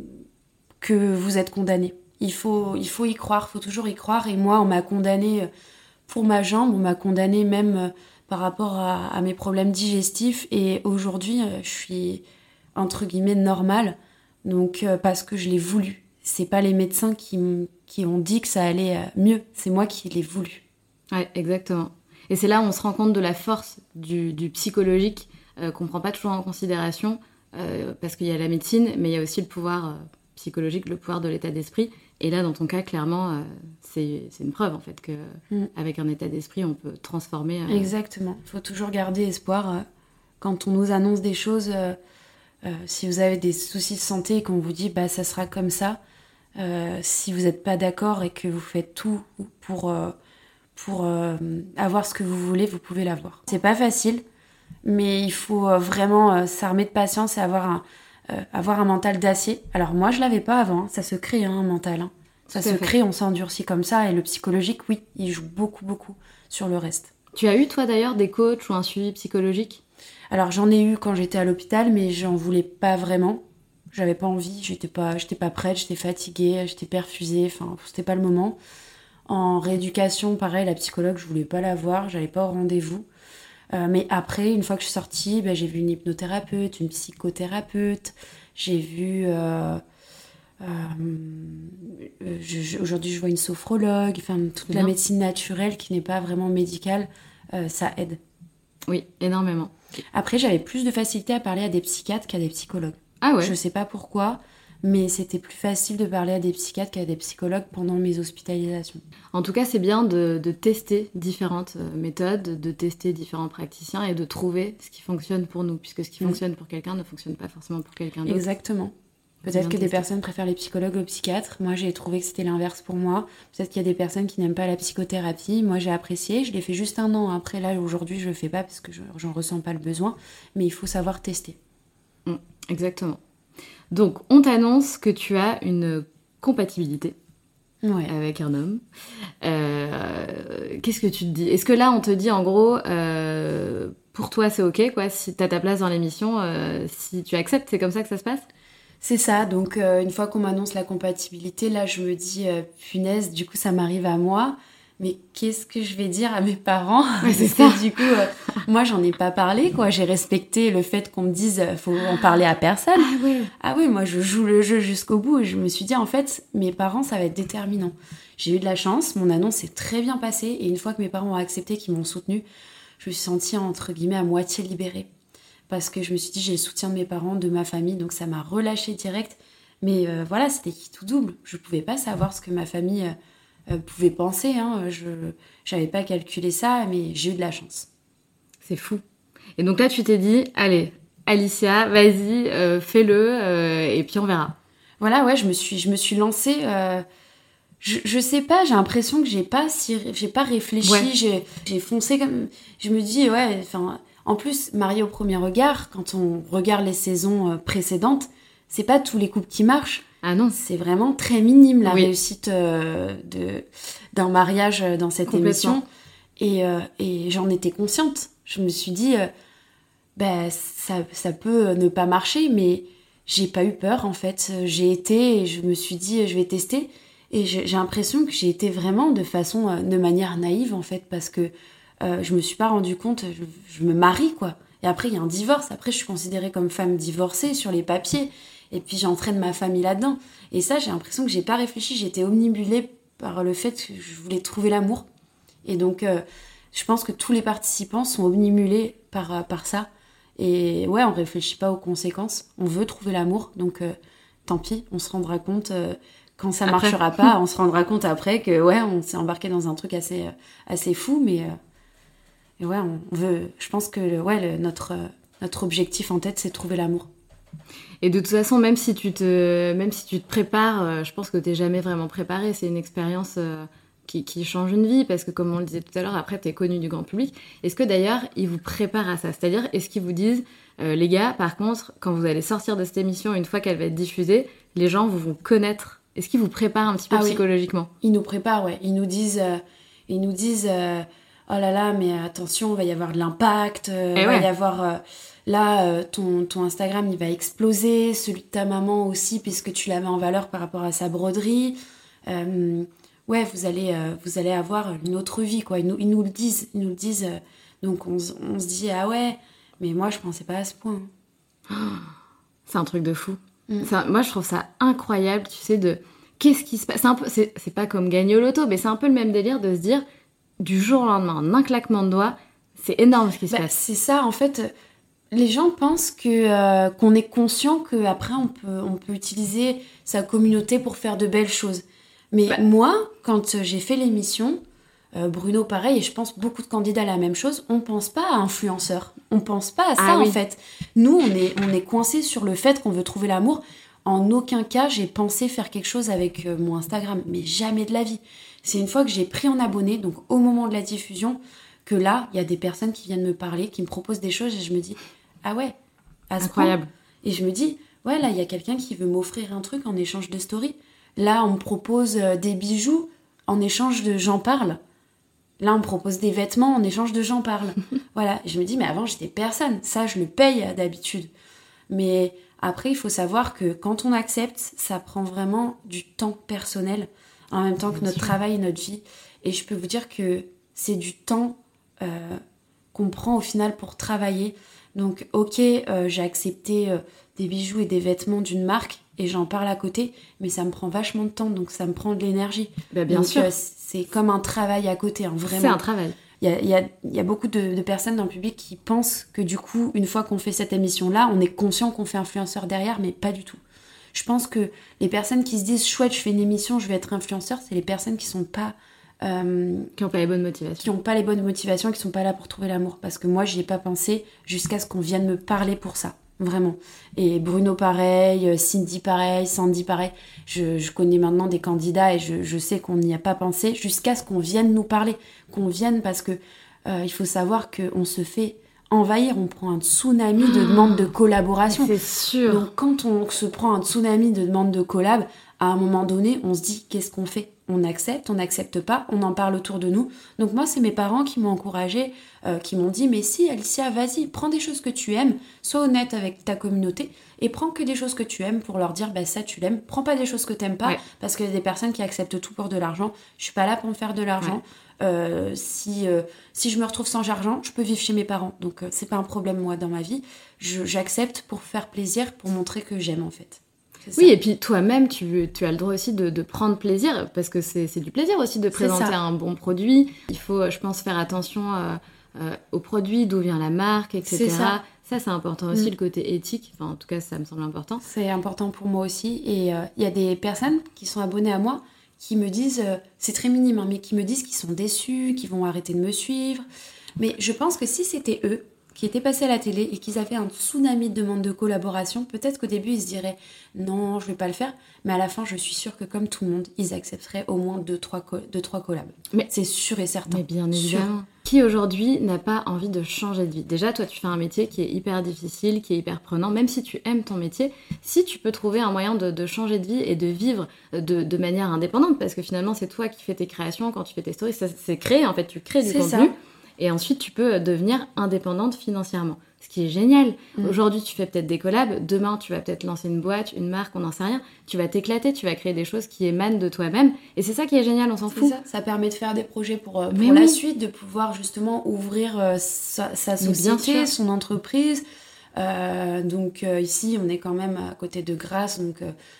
que vous êtes condamné. Il faut, il faut y croire, faut toujours y croire. Et moi, on m'a condamné euh, pour ma jambe, on m'a condamné même euh, par rapport à, mes problèmes digestifs. Et aujourd'hui, euh, je suis entre guillemets normale. Donc parce que je l'ai voulu. C'est pas les médecins qui, qui ont dit que ça allait mieux. C'est moi qui l'ai voulu. Ouais, exactement. Et c'est là où on se rend compte de la force du, du psychologique qu'on prend pas toujours en considération parce qu'il y a la médecine, mais il y a aussi le pouvoir psychologique, le pouvoir de l'état d'esprit. Et là, dans ton cas, clairement, euh, c'est une preuve en fait que Mm. avec un état d'esprit, on peut transformer. euh, Exactement. Il faut toujours garder espoir euh, quand on nous annonce des choses. euh, euh, si vous avez des soucis de santé et qu'on vous dit bah ça sera comme ça, si vous n'êtes pas d'accord et que vous faites tout pour pour avoir ce que vous voulez, vous pouvez l'avoir. C'est pas facile, mais il faut vraiment s'armer de patience et avoir un euh, avoir un mental d'acier. Alors moi je l'avais pas avant, hein. ça se crée hein, un mental. hein. Ça se fait. crée, on s'endurcit comme ça et le psychologique, oui, il joue beaucoup beaucoup sur le reste. Tu as eu toi d'ailleurs des coachs ou un suivi psychologique? Alors j'en ai eu quand j'étais à l'hôpital, mais j'en voulais pas vraiment. J'avais pas envie, j'étais pas, j'étais pas prête, j'étais fatiguée, j'étais perfusée, enfin c'était pas le moment. En rééducation, pareil, la psychologue, je voulais pas la voir, j'allais pas au rendez-vous. Euh, mais après, une fois que je suis sortie, ben, j'ai vu une hypnothérapeute, une psychothérapeute, j'ai vu. euh, euh, Aujourd'hui, je vois une sophrologue, enfin toute la Bien. médecine naturelle qui n'est pas vraiment médicale, ça aide. Oui, énormément. Après, j'avais plus de facilité à parler à des psychiatres qu'à des psychologues. Ah ouais? Je sais pas pourquoi, mais c'était plus facile de parler à des psychiatres qu'à des psychologues pendant mes hospitalisations. En tout cas, c'est bien de, de tester différentes euh, méthodes, de tester différents praticiens et de trouver ce qui fonctionne pour nous, puisque ce qui Mm. fonctionne pour quelqu'un ne fonctionne pas forcément pour quelqu'un d'autre. Exactement. Peut-être que des personnes préfèrent les psychologues aux psychiatres. Moi, j'ai trouvé que c'était l'inverse pour moi. Peut-être qu'il y a des personnes qui n'aiment pas la psychothérapie. Moi, j'ai apprécié. Je l'ai fait juste un an. Après, là, aujourd'hui, je le fais pas parce que j'en ressens pas le besoin. Mais il faut savoir tester. Mm, exactement. Donc, on t'annonce que tu as une compatibilité avec un homme. Euh, qu'est-ce que tu te dis? Est-ce que là, on te dit en gros, euh, pour toi, c'est ok, quoi, si tu as ta place dans l'émission, euh, si tu acceptes, c'est comme ça que ça se passe? C'est ça, donc une fois qu'on m'annonce la compatibilité, là je me dis, punaise, du coup ça m'arrive à moi mais qu'est-ce que je vais dire à mes parents? C'est ça. Du coup, euh, moi, j'en ai pas parlé, quoi. J'ai respecté le fait qu'on me dise, euh, faut en parler à personne. Ah oui. Ah oui, moi, je joue le jeu jusqu'au bout et je me suis dit, en fait, mes parents, ça va être déterminant. J'ai eu de la chance, mon annonce s'est très bien passée et une fois que mes parents ont accepté, qu'ils m'ont soutenue, je me suis sentie, entre guillemets, à moitié libérée. Parce que je me suis dit, j'ai le soutien de mes parents, de ma famille, donc ça m'a relâché direct. Mais euh, voilà, c'était qui tout double. Je pouvais pas savoir ce que ma famille euh, pouvait penser. Hein. Je n'avais pas calculé ça, mais j'ai eu de la chance. C'est fou. Et donc là, tu t'es dit, allez, Alicia, vas-y, euh, fais-le, euh, et puis on verra. Voilà, ouais, je me suis, je me suis lancée. je, je sais pas, j'ai l'impression que j'ai pas si, j'ai pas réfléchi, j'ai foncé comme. Je me dis, ouais, enfin. En plus, mariée au premier regard, quand on regarde les saisons précédentes, c'est pas tous les couples qui marchent. Ah non. C'est vraiment très minime la réussite euh, de d'un mariage euh, dans cette émission. Et, euh, et j'en étais consciente. Je me suis dit, bah, ça, ça peut ne pas marcher, mais j'ai pas eu peur en fait. J'ai été et je me suis dit, je vais tester. Et j'ai l'impression que j'ai été vraiment de façon, de manière naïve en fait, parce que je me suis pas rendu compte, je, je me marie quoi. Et après, il y a un divorce. Après, je suis considérée comme femme divorcée sur les papiers et puis j'entraîne ma famille là-dedans. Et ça, j'ai l'impression que j'ai pas réfléchi, j'étais omnibulée par le fait que je voulais trouver l'amour. Et donc, euh, je pense que tous les participants sont omnibulés par, euh, par ça. Et ouais, on réfléchit pas aux conséquences, on veut trouver l'amour, donc euh, tant pis, on se rendra compte quand ça marchera pas, on se rendra compte après que ouais, on s'est embarqué dans un truc assez, assez fou, mais ouais, on veut, je pense que ouais, notre, notre objectif en tête, c'est trouver l'amour. Et de toute façon, même si tu te, même si tu te prépares, euh, je pense que tu n'es jamais vraiment préparé. C'est une expérience euh, qui, qui, change une vie parce que, comme on le disait tout à l'heure, après, tu es connu du grand public. Est-ce que d'ailleurs, ils vous préparent à ça? C'est-à-dire, est-ce qu'ils vous disent, euh, les gars, par contre, quand vous allez sortir de cette émission, une fois qu'elle va être diffusée, les gens vous vont connaître Est-ce qu'ils vous préparent un petit peu ah psychologiquement? Ils nous préparent, ouais. Ils nous disent, ils nous disent oh là là, mais attention, il va y avoir de l'impact, il va y avoir Là, euh, ton, ton, Instagram, il va exploser, celui de ta maman aussi, puisque tu la mets en valeur par rapport à sa broderie. Euh, ouais, vous allez, euh, vous allez avoir une autre vie, quoi. Ils nous, ils nous le disent, ils nous le disent. donc on, on, se dit, ah ouais, mais moi, je pensais pas à ce point. C'est un truc de fou. Mm. moi, je trouve ça incroyable, tu sais, de qu'est-ce qui se passe? C'est pas comme gagner au loto, mais c'est un peu le même délire de se dire, du jour au lendemain, en un claquement de doigts, c'est énorme ce qui se bah, passe. C'est ça, en fait les gens pensent que euh, qu'on est conscient qu'après on peut on peut utiliser sa communauté pour faire de belles choses. Mais bah. moi, quand j'ai fait l'émission, euh, Bruno pareil et je pense beaucoup de candidats la même chose, on pense pas à influenceur, on pense pas à ça ah en fait. Nous on est on est coincé sur le fait qu'on veut trouver l'amour. En aucun cas j'ai pensé faire quelque chose avec euh, mon Instagram, mais jamais de la vie. C'est une fois que j'ai pris en abonné, donc au moment de la diffusion, que là, il y a des personnes qui viennent me parler, qui me proposent des choses et je me dis ah ouais, incroyable. Et je me dis, ouais, là, il y a quelqu'un qui veut m'offrir un truc en échange de story. Là, on me propose euh, des bijoux en échange de j'en parle. Là, on me propose des vêtements en échange de j'en parle. voilà. je me dis, mais avant, j'étais personne. Ça, je le paye euh, d'habitude. Mais après, il faut savoir que quand on accepte, ça prend vraiment du temps personnel, en même temps que notre travail et notre vie. Et je peux vous dire que c'est du temps euh, qu'on prend au final pour travailler. Donc, ok, euh, j'ai accepté euh, des bijoux et des vêtements d'une marque et j'en parle à côté, mais ça me prend vachement de temps, donc ça me prend de l'énergie. Bah, bien sûr. C'est comme un travail à côté, hein, vraiment. C'est un travail. Il y a, y a, beaucoup de, personnes dans le public qui pensent que du coup, une fois qu'on fait cette émission-là, on est conscient qu'on fait influenceur derrière, mais pas du tout. Je pense que les personnes qui se disent chouette, je fais une émission, je vais être influenceur, c'est les personnes qui sont pas euh, qui n'ont pas les bonnes motivations. Qui n'ont pas les bonnes motivations, qui sont pas là pour trouver l'amour. Parce que moi, j'y ai pas pensé jusqu'à ce qu'on vienne me parler pour ça. vraiment. Et Bruno pareil, Cindy pareil, Sandy pareil. Je, connais maintenant des candidats et je, sais qu'on n'y a pas pensé jusqu'à ce qu'on vienne nous parler, qu'on vienne parce que il faut savoir qu'on se fait envahir, on prend un tsunami de demandes de collaboration. C'est sûr. Donc quand on se prend un tsunami de demandes de collab, à un moment donné, on se dit qu'est-ce qu'on fait? On accepte, on n'accepte pas, on en parle autour de nous. Donc moi, c'est mes parents qui m'ont encouragé, euh, qui m'ont dit mais si Alicia, vas-y, prends des choses que tu aimes, sois honnête avec ta communauté et prends que des choses que tu aimes pour leur dire bah ça tu l'aimes. Prends pas des choses que t'aimes pas parce qu'il y a des personnes qui acceptent tout pour de l'argent. Je suis pas là pour me faire de l'argent. Euh, si, euh, si je me retrouve sans argent, je peux vivre chez mes parents. Donc euh, c'est pas un problème moi dans ma vie. J'accepte pour faire plaisir, pour montrer que j'aime en fait. Oui, et puis toi-même, tu, tu, as le droit aussi de, de prendre plaisir, parce que c'est du plaisir aussi de présenter un bon produit. Il faut, je pense, faire attention au produit, d'où vient la marque, etc. Ça, ça c'est important aussi, mm. le côté éthique. Enfin, en tout cas, ça me semble important. C'est important pour moi aussi. Et il y a des personnes qui sont abonnées à moi qui me disent, euh, c'est très minime, hein, mais qui me disent qu'ils sont déçus, qu'ils vont arrêter de me suivre. Mais je pense que si c'était eux qui étaient passés à la télé et qu'ils avaient un tsunami de demandes de collaboration, peut-être qu'au début ils se diraient non, je vais pas le faire, mais à la fin je suis sûre que comme tout le monde, ils accepteraient au moins deux trois, deux, trois collabs. Mais c'est sûr et certain. Mais bien évidemment qui aujourd'hui n'a pas envie de changer de vie. Déjà, toi, tu fais un métier qui est hyper difficile, qui est hyper prenant, même si tu aimes ton métier, si tu peux trouver un moyen de, changer de vie et de vivre de, manière indépendante, parce que finalement, c'est toi qui fais tes créations, quand tu fais tes stories, c'est créé, en fait, tu crées du contenu, et ensuite, tu peux devenir indépendante financièrement ce qui est génial. Mm. Aujourd'hui, tu fais peut-être des collabs, demain, tu vas peut-être lancer une boîte, une marque, on n'en sait rien. Tu vas t'éclater, tu vas créer des choses qui émanent de toi-même. Et c'est ça qui est génial, on s'en fout. Ça. ça permet de faire des projets pour, euh, pour la suite, de pouvoir justement ouvrir euh, sa, société, son entreprise. Euh, donc ici, on est quand même à côté de Grasse, donc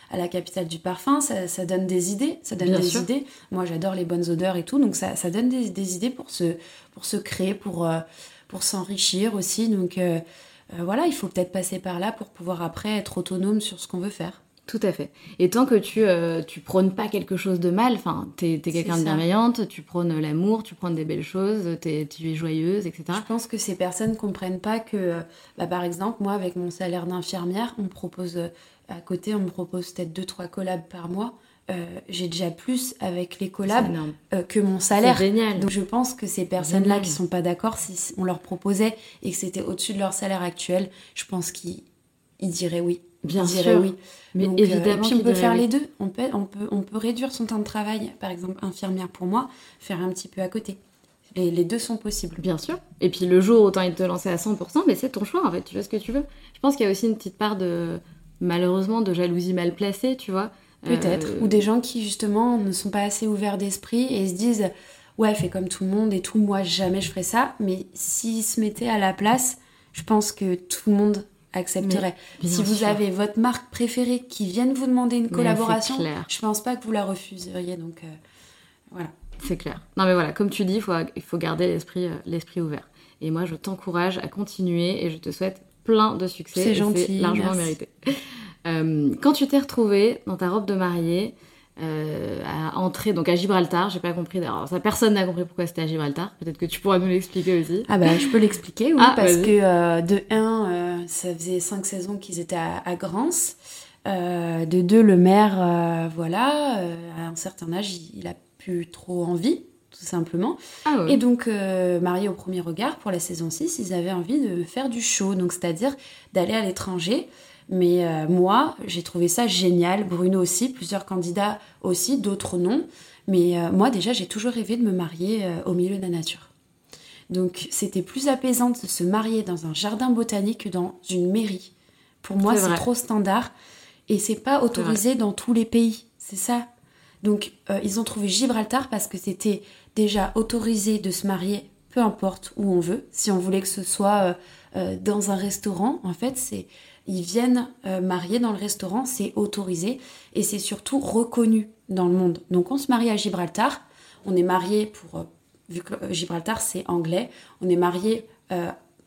à la capitale du parfum. Ça, donne des idées, ça donne des idées. Moi, j'adore les bonnes odeurs et tout, donc ça, ça donne des, des, idées pour se, pour se créer, pour pour s'enrichir aussi. Donc euh, euh, voilà, il faut peut-être passer par là pour pouvoir après être autonome sur ce qu'on veut faire. Tout à fait. Et tant que tu, euh, tu prônes pas quelque chose de mal, enfin, t'es es, quelqu'un de bienveillante, tu prônes l'amour, tu prônes des belles choses, es, tu es joyeuse, etc. Je pense que ces personnes comprennent pas que, bah, par exemple, moi, avec mon salaire d'infirmière, on me propose, à côté, on me propose peut-être 2-3 collabs par mois. Euh, j'ai déjà plus avec les collabs euh, que mon salaire. Génial. Donc je pense que ces personnes-là qui sont pas d'accord, si on leur proposait et que c'était au-dessus de leur salaire actuel, je pense qu'ils diraient oui. Bien sûr. oui. Mais euh, évidemment. puis on peut faire les deux. On peut, on, peut, on peut réduire son temps de travail, par exemple infirmière pour moi, faire un petit peu à côté. Les, les deux sont possibles. Bien sûr. Et puis le jour où tu as envie de te lancer à 100%, mais c'est ton choix en fait, tu fais ce que tu veux. Je pense qu'il y a aussi une petite part de, malheureusement, de jalousie mal placée, tu vois. Peut-être. Euh, Ou des gens qui, justement, ne sont pas assez ouverts d'esprit et se disent Ouais, fais comme tout le monde et tout, moi, jamais je ferais ça. Mais s'ils se mettaient à la place, je pense que tout le monde accepterait. si vous avez votre marque préférée qui vienne vous demander une collaboration, je pense pas que vous la refuseriez. Donc, euh, voilà. C'est clair. Non, mais voilà, comme tu dis, il faut, il faut garder l'esprit euh, l'esprit ouvert. Et moi, je t'encourage à continuer et je te souhaite plein de succès. C'est gentil. largement mérité. Euh, quand tu t'es retrouvée dans ta robe de mariée, euh, à entrer donc à Gibraltar, j'ai pas compris. Alors, ça, personne n'a compris pourquoi c'était à Gibraltar. Peut-être que tu pourras nous l'expliquer aussi. Ah bah je peux l'expliquer, oui, ah, parce que euh, de 1, ça faisait 5 saisons qu'ils étaient à, à Grance. de 2, le maire, voilà, à un certain âge, il, il, a plus trop envie, tout simplement. Ah Et donc, marié au premier regard, pour la saison 6, ils avaient envie de faire du show, donc c'est-à-dire d'aller à l'étranger. Mais euh, moi, j'ai trouvé ça génial. Bruno aussi, plusieurs candidats aussi, d'autres non. Mais euh, moi, déjà, j'ai toujours rêvé de me marier euh, au milieu de la nature. Donc, c'était plus apaisant de se marier dans un jardin botanique que dans une mairie. Pour moi, c'est trop standard. Et c'est pas autorisé dans tous les pays. C'est ça. Donc, ils ont trouvé Gibraltar parce que c'était déjà autorisé de se marier peu importe où on veut. Si on voulait que ce soit dans un restaurant, en fait, c'est ils viennent euh, marier dans le restaurant, c'est autorisé et c'est surtout reconnu dans le monde. Donc on se marie à Gibraltar, on est marié pour, euh, vu que euh, Gibraltar c'est anglais, on est marié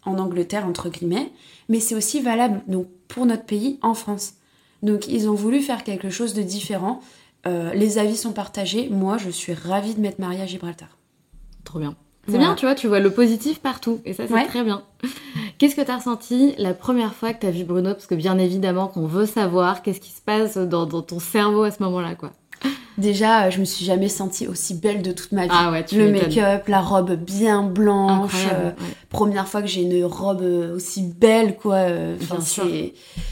en Angleterre entre guillemets, mais c'est aussi valable donc pour notre pays en France. Donc ils ont voulu faire quelque chose de différent. les avis sont partagés. Moi, je suis ravie de m'être mariée à Gibraltar. Trop bien. C'est bien, tu vois, tu vois le positif partout. Et ça, c'est très bien. Qu'est-ce que tu as ressenti la première fois que tu as vu Bruno? Parce que bien évidemment qu'on veut savoir qu'est-ce qui se passe dans, ton cerveau à ce moment-là, quoi. Déjà, euh, je me suis jamais sentie aussi belle de toute ma vie. Ah ouais, tu le make-up, la robe bien blanche. Euh, première fois que j'ai une robe euh, aussi belle, quoi.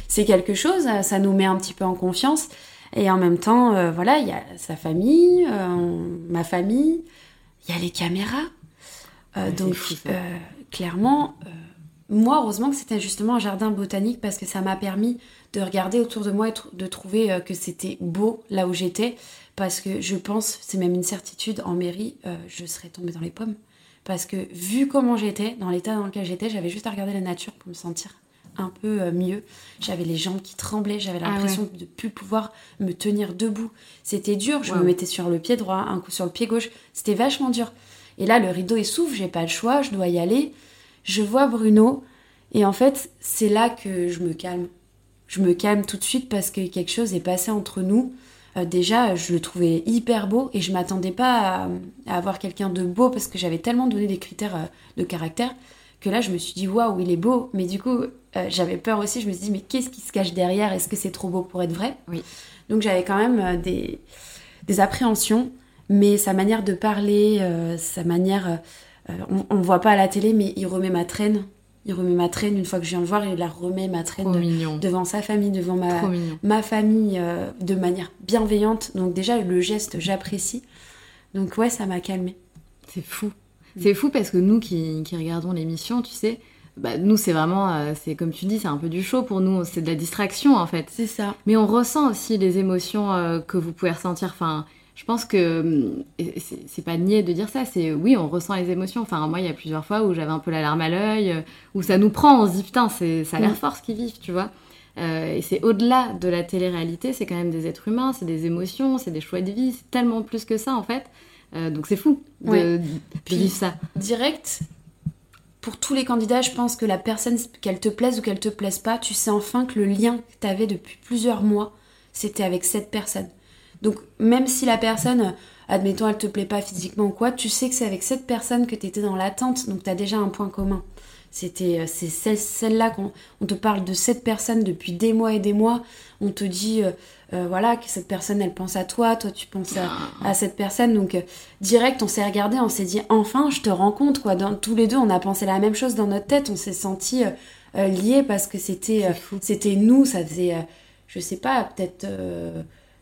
c'est quelque chose. Ça nous met un petit peu en confiance. Et en même temps, voilà, il y a sa famille, ma famille, il y a les caméras. donc, clairement, moi, heureusement que c'était justement un jardin botanique parce que ça m'a permis de regarder autour de moi et de trouver euh, que c'était beau là où j'étais. Parce que je pense, c'est même une certitude, en mairie, euh, je serais tombée dans les pommes. Parce que vu comment j'étais, dans l'état dans lequel j'étais, j'avais juste à regarder la nature pour me sentir un peu euh, mieux. J'avais les jambes qui tremblaient, j'avais ah l'impression de ne plus pouvoir me tenir debout. C'était dur, je me mettais sur le pied droit, un coup sur le pied gauche. C'était vachement dur. Et là, le rideau est s'ouvre, j'ai pas le choix, je dois y aller je vois Bruno et en fait c'est là que je me calme. Je me calme tout de suite parce que quelque chose est passé entre nous. Euh, déjà, je le trouvais hyper beau et je m'attendais pas à, avoir quelqu'un de beau parce que j'avais tellement donné des critères euh, de caractère que là je me suis dit waouh il est beau. Mais du coup euh, j'avais peur aussi. Je me suis dit mais qu'est-ce qui se cache derrière? Est-ce que c'est trop beau pour être vrai? Oui. Donc j'avais quand même des, des appréhensions, mais sa manière de parler, sa manière on, ne voit pas à la télé, mais il remet ma traîne. Il remet ma traîne une fois que je viens le voir, il la remet ma traîne devant sa famille, devant ma, ma famille, euh, de manière bienveillante. Donc déjà, le geste, j'apprécie. Donc ouais, ça m'a calmé. C'est fou. C'est fou parce que nous qui, regardons l'émission, tu sais, bah, nous c'est vraiment, euh, c'est comme tu dis, c'est un peu du show pour nous, c'est de la distraction en fait. C'est ça. Mais on ressent aussi les émotions que vous pouvez ressentir. Enfin, je pense que c'est pas nier de dire ça, c'est oui, on ressent les émotions. Enfin, moi, il y a plusieurs fois où j'avais un peu la larme à l'œil, euh, où ça nous prend, on se dit putain, ça a l'air fort ce qu'ils vivent, tu vois. Euh, et c'est au-delà de la télé-réalité, c'est quand même des êtres humains, c'est des émotions, c'est des choix de vie, c'est tellement plus que ça en fait. Euh, donc c'est fou de, vivre ça. Direct, pour tous les candidats, je pense que la personne, qu'elle te plaise ou qu'elle te plaise pas, tu sais enfin que le lien que tu avais depuis plusieurs mois, c'était avec cette personne. Donc même si la personne, admettons, elle te plaît pas physiquement ou quoi, tu sais que c'est avec cette personne que tu étais dans l'attente, donc tu as déjà un point commun. C'était euh, c'est celle-là qu'on on te parle de cette personne depuis des mois et des mois. On te dit euh, euh, voilà que cette personne elle pense à toi, toi tu penses à, cette personne. Donc direct on s'est regardé, on s'est dit enfin je te rencontre quoi. Dans, tous les deux on a pensé la même chose dans notre tête, on s'est senti liés parce que c'était c'était nous. Ça faisait je sais pas peut-être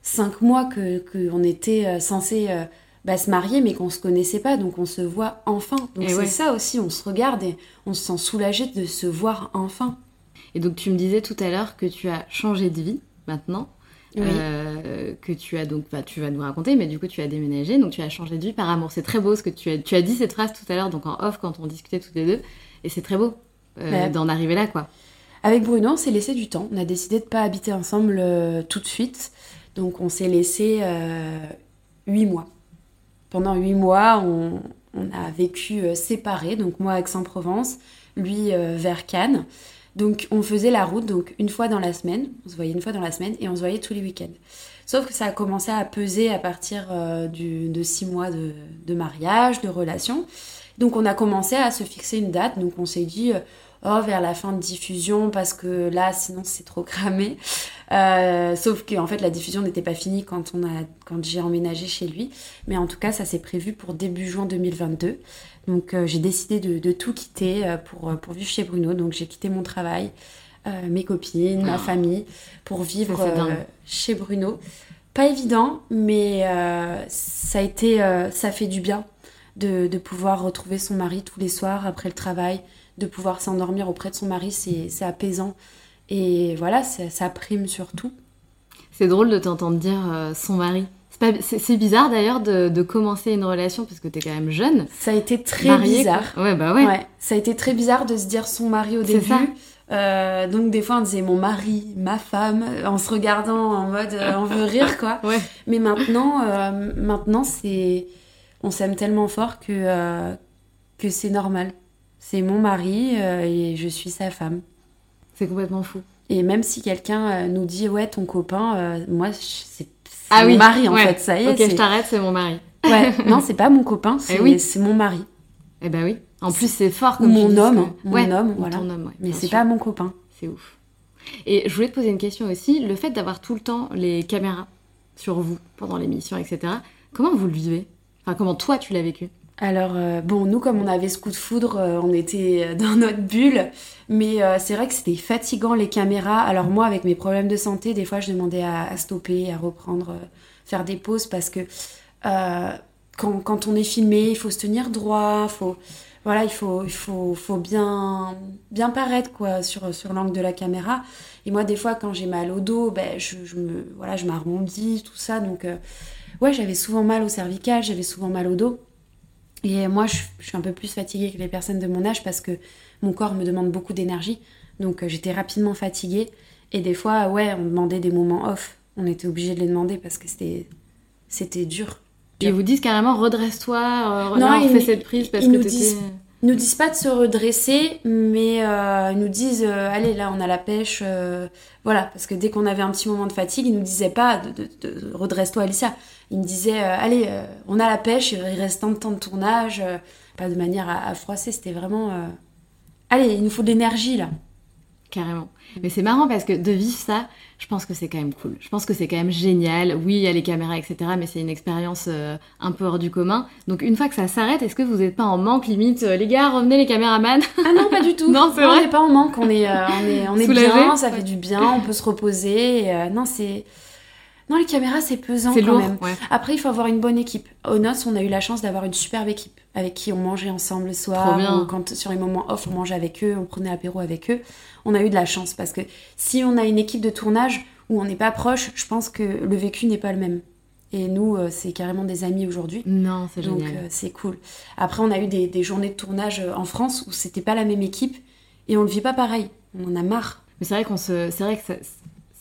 cinq mois que qu'on était euh, censé euh, bah, se marier mais qu'on se connaissait pas. Donc on se voit enfin. Donc c'est ça aussi on se regarde et on se sent soulagé de se voir enfin. Et donc tu me disais tout à l'heure que tu as changé de vie maintenant. Euh, que tu as donc bah, tu vas nous raconter mais du coup tu as déménagé. Donc tu as changé de vie par amour. C'est très beau ce que tu as tu as dit cette phrase tout à l'heure donc en off quand on discutait toutes les deux. Et c'est très beau d'en arriver là quoi. avec Bruno on s'est laissé du temps. On a décidé de pas habiter ensemble tout de suite donc on s'est laissé euh, huit mois. Pendant huit mois, on, a vécu euh, séparés, donc moi à Aix-en-Provence, lui euh, vers Cannes. Donc on faisait la route donc une fois dans la semaine, on se voyait une fois dans la semaine et on se voyait tous les week-ends. Sauf que ça a commencé à peser à partir de six mois de, de, mariage, de relation. Donc on a commencé à se fixer une date, donc on s'est dit oh, vers la fin de diffusion parce que là, sinon c'est trop cramé. Euh, sauf que en fait, la diffusion n'était pas finie quand, on a, quand j'ai emménagé chez lui. Mais en tout cas, ça s'est prévu pour début juin 2022. Donc euh, j'ai décidé de, tout quitter euh, pour, pour vivre chez Bruno. Donc j'ai quitté mon travail, mes copines, ma famille, pour vivre chez Bruno. Pas évident, mais ça a été, ça fait du bien de, de pouvoir retrouver son mari tous les soirs après le travail, de pouvoir s'endormir auprès de son mari, c'est apaisant. Et voilà, ça prime surtout. C'est drôle de t'entendre dire euh, son mari. C'est bizarre d'ailleurs de, commencer une relation parce que t'es quand même jeune. Ça a été très bizarre. Ouais, bah ouais. Ça a été très bizarre de se dire son mari au début. Euh, donc des fois on disait mon mari, ma femme, en se regardant en mode euh, on veut rire quoi. Ouais. Mais maintenant, maintenant c'est, on s'aime tellement fort que que c'est normal. C'est mon mari euh, et je suis sa femme. C'est complètement fou. Et même si quelqu'un euh, nous dit ouais ton copain, euh, moi c'est ah mon mari en fait, ça y est. Ok, je t'arrête, c'est mon mari. ouais, non c'est pas mon copain, eh c'est mon mari. Eh ben oui. En plus, c'est fort comme mon homme, que- mon Ouais, homme, voilà. ton homme, ouais, Mais c'est pas mon copain. C'est ouf. Et je voulais te poser une question aussi. Le fait d'avoir tout le temps les caméras sur vous pendant l'émission, etc. Comment vous le vivez? Enfin, comment toi tu l'as vécu? Alors, euh, bon, nous, comme on avait ce coup de foudre, euh, on était euh, dans notre bulle. Mais euh, c'est vrai que c'était fatigant, les caméras. Alors, moi, avec mes problèmes de santé, des fois, je demandais à, stopper, à reprendre, euh, faire des pauses parce que euh, quand, quand on est filmé, il faut se tenir droit, faut, voilà, il faut, il faut, faut bien, bien paraître quoi, sur, sur l'angle de la caméra. Et moi, des fois, quand j'ai mal au dos, ben, je, je me, voilà, je m'arrondis, tout ça. Donc, ouais, j'avais souvent mal au cervical, j'avais souvent mal au dos. Et moi, je, je suis un peu plus fatiguée que les personnes de mon âge parce que mon corps me demande beaucoup d'énergie. Donc, euh, j'étais rapidement fatiguée. Et des fois, ouais, on demandait des moments off. On était obligé de les demander parce que c'était, c'était dur. Ils vous disent carrément redresse-toi, euh, Non, non, cette prise parce ils que nous disent- Ils nous disent pas de se redresser, mais euh, ils nous disent euh, allez là on a la pêche, euh, voilà. Parce que dès qu'on avait un petit moment de fatigue, ils nous disaient pas de, de- de- redresse-toi Alicia, ils me disaient euh, allez euh, on a la pêche, il reste tant de temps de tournage, euh, pas de manière à, à froisser, c'était vraiment allez il nous faut de l'énergie là. Carrément. Mais c'est marrant parce que de vivre ça, je pense que c'est quand même cool. Je pense que c'est quand même génial. Oui, il y a les caméras, etc. Mais c'est une expérience euh, un peu hors du commun. Donc une fois que ça s'arrête, est-ce que vous n'êtes pas en manque limite euh, Les gars, revenez les caméramans Ah non pas du tout. Non, c'est on vrai n'est pas en manque, on est euh, on est on est Soulagé bien, ça fait du bien, on peut se reposer. et, euh, non c'est non les caméras c'est pesant quand lourd. même. Ouais. Après, il faut avoir une bonne équipe. Au NOS, on a eu la chance d'avoir une superbe équipe avec qui on mangeait ensemble le soir. Ou quand sur les moments off, on mangeait avec eux, on prenait apéro avec eux. On a eu de la chance parce que si on a une équipe de tournage où on n'est pas proche, je pense que le vécu n'est pas le même. Et nous, euh, c'est carrément des amis aujourd'hui. Non, c'est Donc génial. euh, c'est cool. Après, on a eu des, des journées de tournage euh, en France où c'était pas la même équipe et on le vit pas pareil. On en a marre. Mais c'est vrai qu'on se, c'est vrai que ça,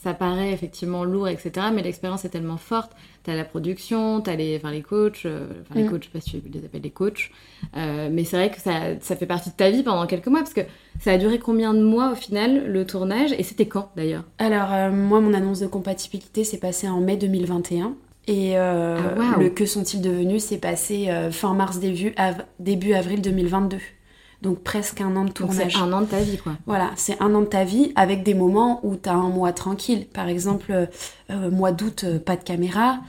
ça paraît effectivement lourd, etc. Mais l'expérience est tellement forte. T'as la production, t'as les, enfin les coachs, euh, enfin les Mm. coachs, je sais pas si tu les appelles les coachs. Euh, mais c'est vrai que ça, ça fait partie de ta vie pendant quelques mois parce que ça a duré combien de mois au final le tournage et c'était quand d'ailleurs? Alors, euh, moi, mon annonce de compatibilité s'est passée en mai 2021. Et Ah, le Que sont-ils devenus s'est passé fin mars, début, av- début avril 2022. Donc presque un an de Donc c'est tournage. un an de ta vie quoi. Voilà, c'est un an de ta vie avec des moments où tu as un mois tranquille. Par exemple, euh, euh, mois d'août, euh, pas de caméra.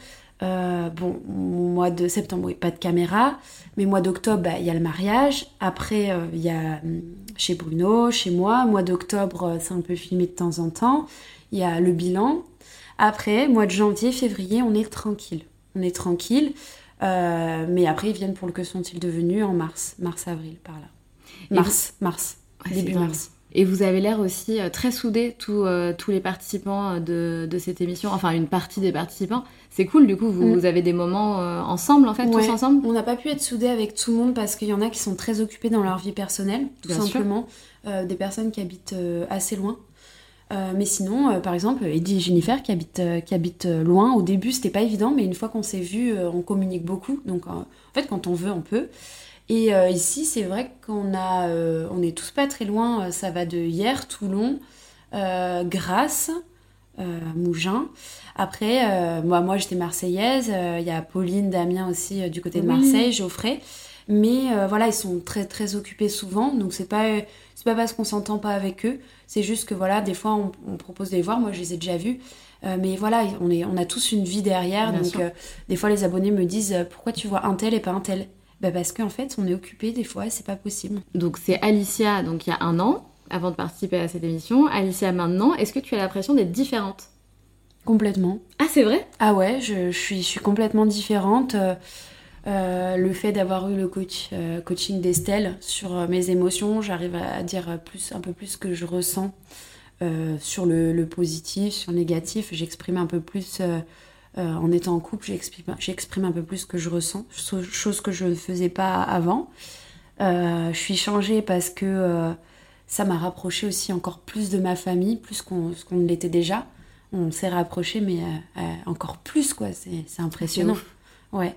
Euh, bon, mois de septembre, oui, pas de caméra. Mais mois d'octobre, bah, il y a le mariage. Après, euh, il y a hum, chez Bruno, chez moi. Mois d'octobre, c'est un peu filmé de temps en temps. Il y a le bilan. Après, mois de janvier, février, on est tranquille. On est tranquille. Euh, mais après, ils viennent pour le que sont-ils devenus en mars, mars-avril, par là. Mars, mars, Ouais, début mars. Et vous avez l'air aussi euh, très soudés, tous, euh, tous les participants euh, de, de cette émission, enfin une partie des participants. C'est cool, du coup, vous, Mm. vous avez des moments euh, ensemble, en fait, Ouais. tous ensemble? On n'a pas pu être soudés avec tout le monde parce qu'il y en a qui sont très occupés dans leur vie personnelle, tout Bien simplement. Euh, des personnes qui habitent assez loin. Mais sinon, par exemple, Eddie et Jennifer qui habitent, qui habitent loin, au début c'était pas évident, mais une fois qu'on s'est vu, on communique beaucoup. Donc en fait, quand on veut, on peut. Et euh, ici, c'est vrai qu'on a, euh, on est tous pas très loin. euh, Ça va de hier, Toulon, euh, Grasse, Mougins. Après, moi, moi j'étais marseillaise. Il y a Pauline, Damien aussi du côté de Oui. Marseille, Geoffrey. Mais voilà, ils sont très très occupés souvent, donc c'est pas c'est pas parce qu'on s'entend pas avec eux, c'est juste que voilà, des fois on, on propose de les voir. Moi, je les ai déjà vus, Euh, mais voilà, on est on a tous une vie derrière, Bien donc euh, des fois les abonnés me disent euh, pourquoi tu vois un tel et pas un tel? Bah parce qu'en fait, on est occupé des fois, c'est pas possible. Donc c'est Alicia, donc il y a un an, avant de participer à cette émission. Alicia maintenant, est-ce que tu as l'impression d'être différente? Complètement. Ah, c'est vrai? Ah ouais, je, je suis, je suis complètement différente. Euh, euh, le fait d'avoir eu le coach, euh, coaching d'Estelle sur mes émotions, j'arrive à dire plus, un peu plus ce que je ressens euh, sur le, le positif, sur le négatif. J'exprime un peu plus, euh, en étant en couple, j'exprime un peu plus ce que je ressens, cho- chose que je ne faisais pas avant. Euh, je suis changée parce que euh, ça m'a rapproché aussi encore plus de ma famille, plus qu'on ne l'était déjà. On s'est rapproché, mais encore plus, quoi. C'est impressionnant. Ouais.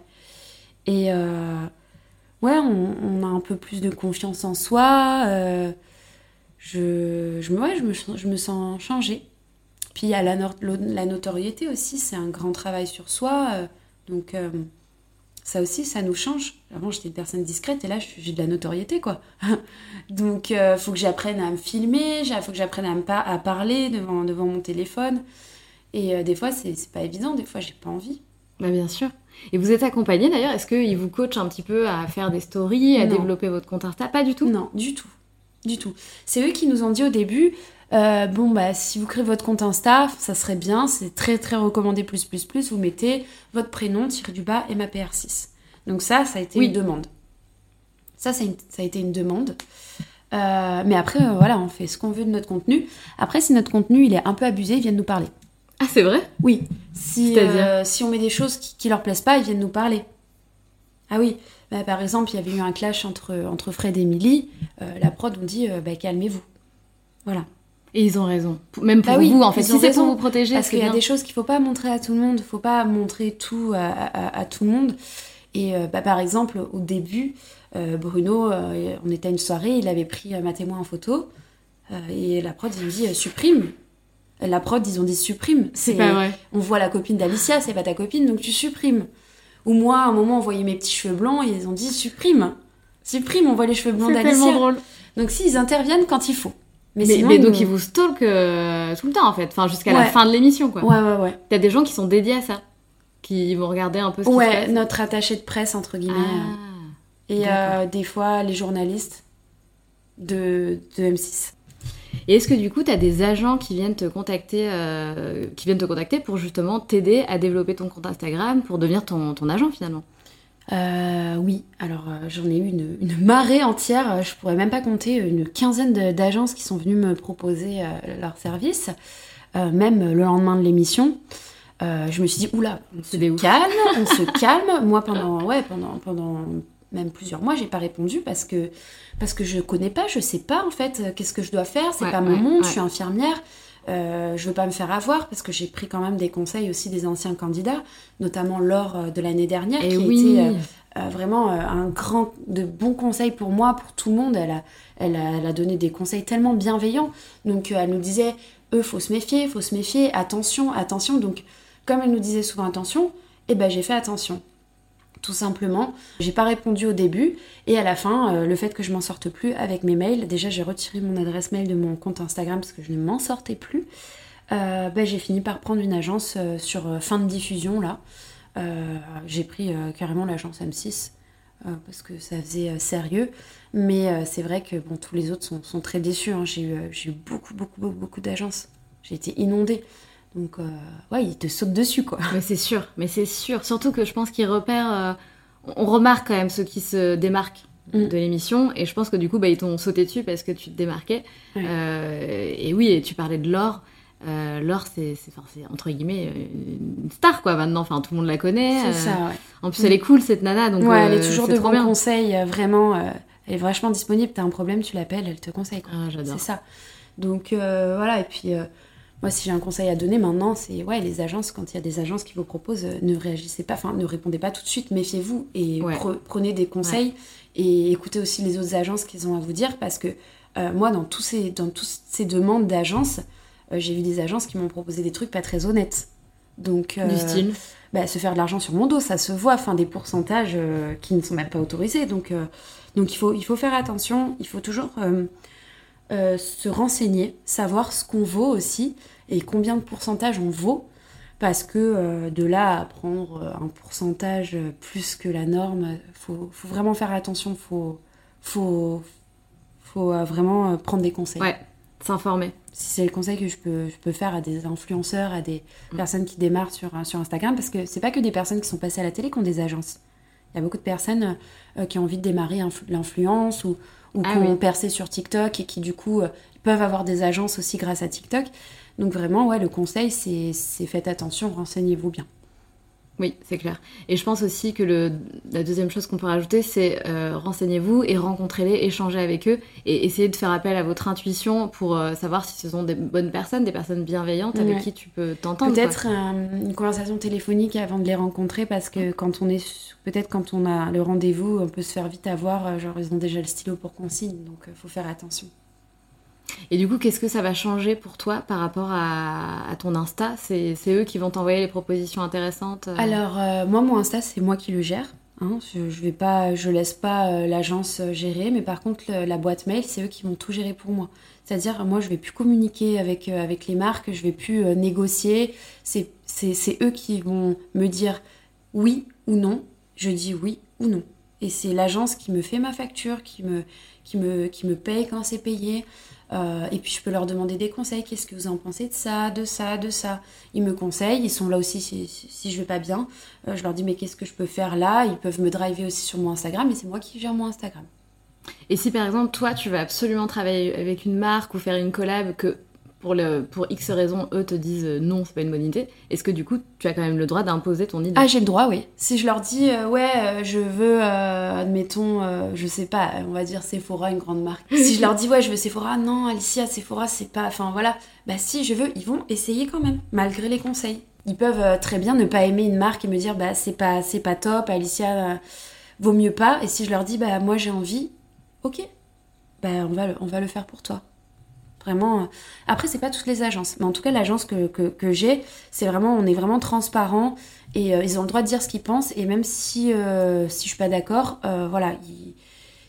Et ouais, on, on a un peu plus de confiance en soi. je, je, me- ouais, je, me, je me sens changée. Puis il y a la, notoriété aussi, c'est un grand travail sur soi. euh, donc euh, Ça aussi, ça nous change. Avant, j'étais une personne discrète et là, j'ai de la notoriété, quoi. Donc, il euh, faut que j'apprenne à me filmer, il faut que j'apprenne à, me à parler devant, devant mon téléphone. Et des fois, c'est pas évident. Des fois, j'ai pas envie. Bah, bien sûr. Et vous êtes accompagné d'ailleurs Est-ce qu'ils vous coachent un petit peu à faire des stories, à développer votre compte Insta? Pas du tout? Non, du tout. Du tout. C'est eux qui nous ont dit au début euh, bon, bah, si vous créez votre compte Insta, ça serait bien, c'est très très recommandé plus plus plus, vous mettez votre prénom, tiré du bas, et ma PR6. Donc ça, ça a été une demande. Ça, ça a, été une demande. Euh, mais après, euh, voilà, on fait ce qu'on veut de notre contenu. Après, si notre contenu, il est un peu abusé, ils viennent nous parler. Ah, c'est vrai? Oui. Si, si on met des choses qui, qui leur plaisent pas, ils viennent nous parler. Ah oui, bah, par exemple, il y avait eu un clash entre, entre Fred et Emily. la prod, on dit, bah, calmez-vous. Voilà. Et ils ont raison. Même pour ah vous, en fait. Si c'est pour vous protéger, Parce qu'il y a des choses qu'il faut pas montrer à tout le monde. Il faut pas montrer tout à, tout le monde. Et euh, bah, par exemple, au début, euh, Bruno, euh, on était à une soirée, il avait pris ma témoin en photo. et la prod, ils ont dit supprime. La prod, ils ont dit supprime. C'est pas vrai. On voit la copine d'Alicia, c'est pas ta copine, donc tu supprimes. Ou moi, à un moment, on voyait mes petits cheveux blancs, et ils ont dit supprime. Supprime, on voit les cheveux blancs d'Alicia. C'est tellement drôle. Donc si, ils interviennent quand il faut. Mais, donc ils vous stalkent euh, tout le temps en fait, enfin jusqu'à la fin de l'émission quoi. Ouais ouais ouais. T'as des gens qui sont dédiés à ça, qui vont regarder un peu ce qui se passe. notre attaché de presse entre guillemets. Ah, et euh, des fois les journalistes de, de M6. Et est-ce que du coup, tu as des agents qui viennent te contacter, euh, qui viennent te contacter pour justement t'aider à développer ton compte Instagram, pour devenir ton, ton agent finalement? Euh, oui, alors euh, j'en ai eu une, marée entière, euh, je pourrais même pas compter, une quinzaine d'agences qui sont venues me proposer leur service, même le lendemain de l'émission. je me suis dit, oula, on se calme, on se calme. Moi, pendant, ouais, pendant, pendant même plusieurs mois, j'ai pas répondu parce que, parce que je connais pas, je sais pas en fait qu'est-ce que je dois faire, c'est pas mon monde, je suis infirmière. Euh, je veux pas me faire avoir parce que j'ai pris quand même des conseils aussi des anciens candidats, notamment lors euh, de l'année dernière, Et qui oui. a été euh, vraiment un grand, de bons conseils pour moi, pour tout le monde. Elle a, elle a, donné des conseils tellement bienveillants. Donc elle nous disait, eux, faut se méfier, faut se méfier, attention, attention. Donc comme elle nous disait souvent attention, eh ben j'ai fait attention tout simplement. J'ai pas répondu au début et à la fin, euh, le fait que je m'en sorte plus avec mes mails, déjà j'ai retiré mon adresse mail de mon compte Instagram parce que je ne m'en sortais plus. Euh, ben, j'ai fini par prendre une agence euh, sur fin de diffusion là. j'ai pris carrément l'agence M6 parce que ça faisait sérieux. Mais c'est vrai que bon, tous les autres sont, très déçus. Hein. J'ai eu, eu, beaucoup, beaucoup, beaucoup, beaucoup d'agences. J'ai été inondée. Donc, euh, ouais, il te saute dessus, quoi. Mais c'est sûr, mais c'est sûr. Surtout que je pense qu'il repère. Euh, on remarque quand même ceux qui se démarquent mm. de l'émission. Et je pense que du coup, bah, ils t'ont sauté dessus parce que tu te démarquais. Euh, et oui, et tu parlais de Laure. Laure, c'est entre guillemets une star, quoi, maintenant. Enfin, tout le monde la connaît. C'est ça, ouais. En plus, elle est cool, cette nana. Donc, ouais, elle est toujours de bons conseils, vraiment. elle est vachement disponible. T'as un problème, tu l'appelles, elle te conseille. Ah, j'adore. C'est ça. Donc, voilà. Et puis moi, si j'ai un conseil à donner maintenant, c'est ouais, les agences, quand il y a des agences qui vous proposent, euh, ne réagissez pas, enfin, ne répondez pas tout de suite, méfiez-vous et prenez des conseils et écoutez aussi les autres agences qu'ils ont à vous dire parce que euh, moi, dans, tous ces, dans toutes ces demandes d'agences, euh, j'ai vu des agences qui m'ont proposé des trucs pas très honnêtes. Donc, du style? bah, Se faire de l'argent sur mon dos, ça se voit, enfin, des pourcentages qui ne sont même pas autorisés. Donc, donc il, faut, il faut faire attention, il faut toujours euh, se renseigner, savoir ce qu'on vaut aussi et combien de pourcentage on vaut. Parce que euh, de là à prendre euh, un pourcentage plus que la norme, faut, faut vraiment faire attention, faut, faut, faut vraiment prendre des conseils. Ouais, s'informer. Si c'est le conseil que je peux, je peux faire à des influenceurs, à des mm. personnes qui démarrent sur, sur Instagram, parce que c'est pas que des personnes qui sont passées à la télé qui ont des agences. Il y a beaucoup de personnes qui ont envie de démarrer l'influence ou, ou ah qui ont percé sur TikTok et qui du coup euh, peuvent avoir des agences aussi grâce à TikTok. Donc vraiment, ouais, le conseil, c'est faites attention, renseignez-vous bien. Oui, c'est clair. Et je pense aussi que le, la deuxième chose qu'on peut rajouter, c'est euh, renseignez-vous et rencontrez-les, échangez avec eux et essayez de faire appel à votre intuition pour euh, savoir si ce sont des bonnes personnes, des personnes bienveillantes avec qui tu peux t'entendre. Peut-être une conversation téléphonique avant de les rencontrer parce que quand on est, peut-être quand on a le rendez-vous, on peut se faire vite avoir, euh, genre ils ont déjà le stylo pour consigne, donc il faut faire attention. Et du coup, qu'est-ce que ça va changer pour toi par rapport à, ton Insta C'est eux qui vont t'envoyer les propositions intéressantes euh Alors, euh, moi, mon Insta, c'est moi qui le gère. Hein, je, je vais pas, je laisse pas euh, l'agence gérer, mais par contre la boîte mail, c'est eux qui vont tout gérer pour moi. C'est-à-dire, moi, je vais plus communiquer avec avec les marques, je vais plus négocier. C'est eux qui vont me dire oui ou non. Je dis oui ou non. Et c'est l'agence qui me fait ma facture, qui me qui me qui me paye quand c'est payé. Euh, et puis je peux leur demander des conseils. Qu'est-ce que vous en pensez de ça, de ça, de ça? Ils me conseillent. Ils sont là aussi si, si, je vais pas bien. Euh, je leur dis mais qu'est-ce que je peux faire là? Ils peuvent me driver aussi sur mon Instagram et c'est moi qui gère mon Instagram. Et si par exemple, toi, tu veux absolument travailler avec une marque ou faire une collab que pour, le, pour X raisons, eux te disent euh, non, c'est pas une bonne idée, est-ce que du coup, tu as quand même le droit d'imposer ton idée? Ah j'ai le droit oui. Si je leur dis euh, ouais euh, je veux euh, admettons je sais pas on va dire Sephora une grande marque. si je leur dis ouais je veux Sephora non Alicia Sephora c'est pas enfin voilà bah si je veux ils vont essayer quand même malgré les conseils. Ils peuvent très bien ne pas aimer une marque et me dire bah c'est pas c'est pas top Alicia vaut mieux pas et si je leur dis bah moi j'ai envie ok bah on va le, on va le faire pour toi. Vraiment. euh, Après, c'est pas toutes les agences, mais en tout cas, l'agence que, que, que j'ai, c'est vraiment, on est vraiment transparent et euh, ils ont le droit de dire ce qu'ils pensent. Et même si, euh, si je suis pas d'accord, euh, voilà, il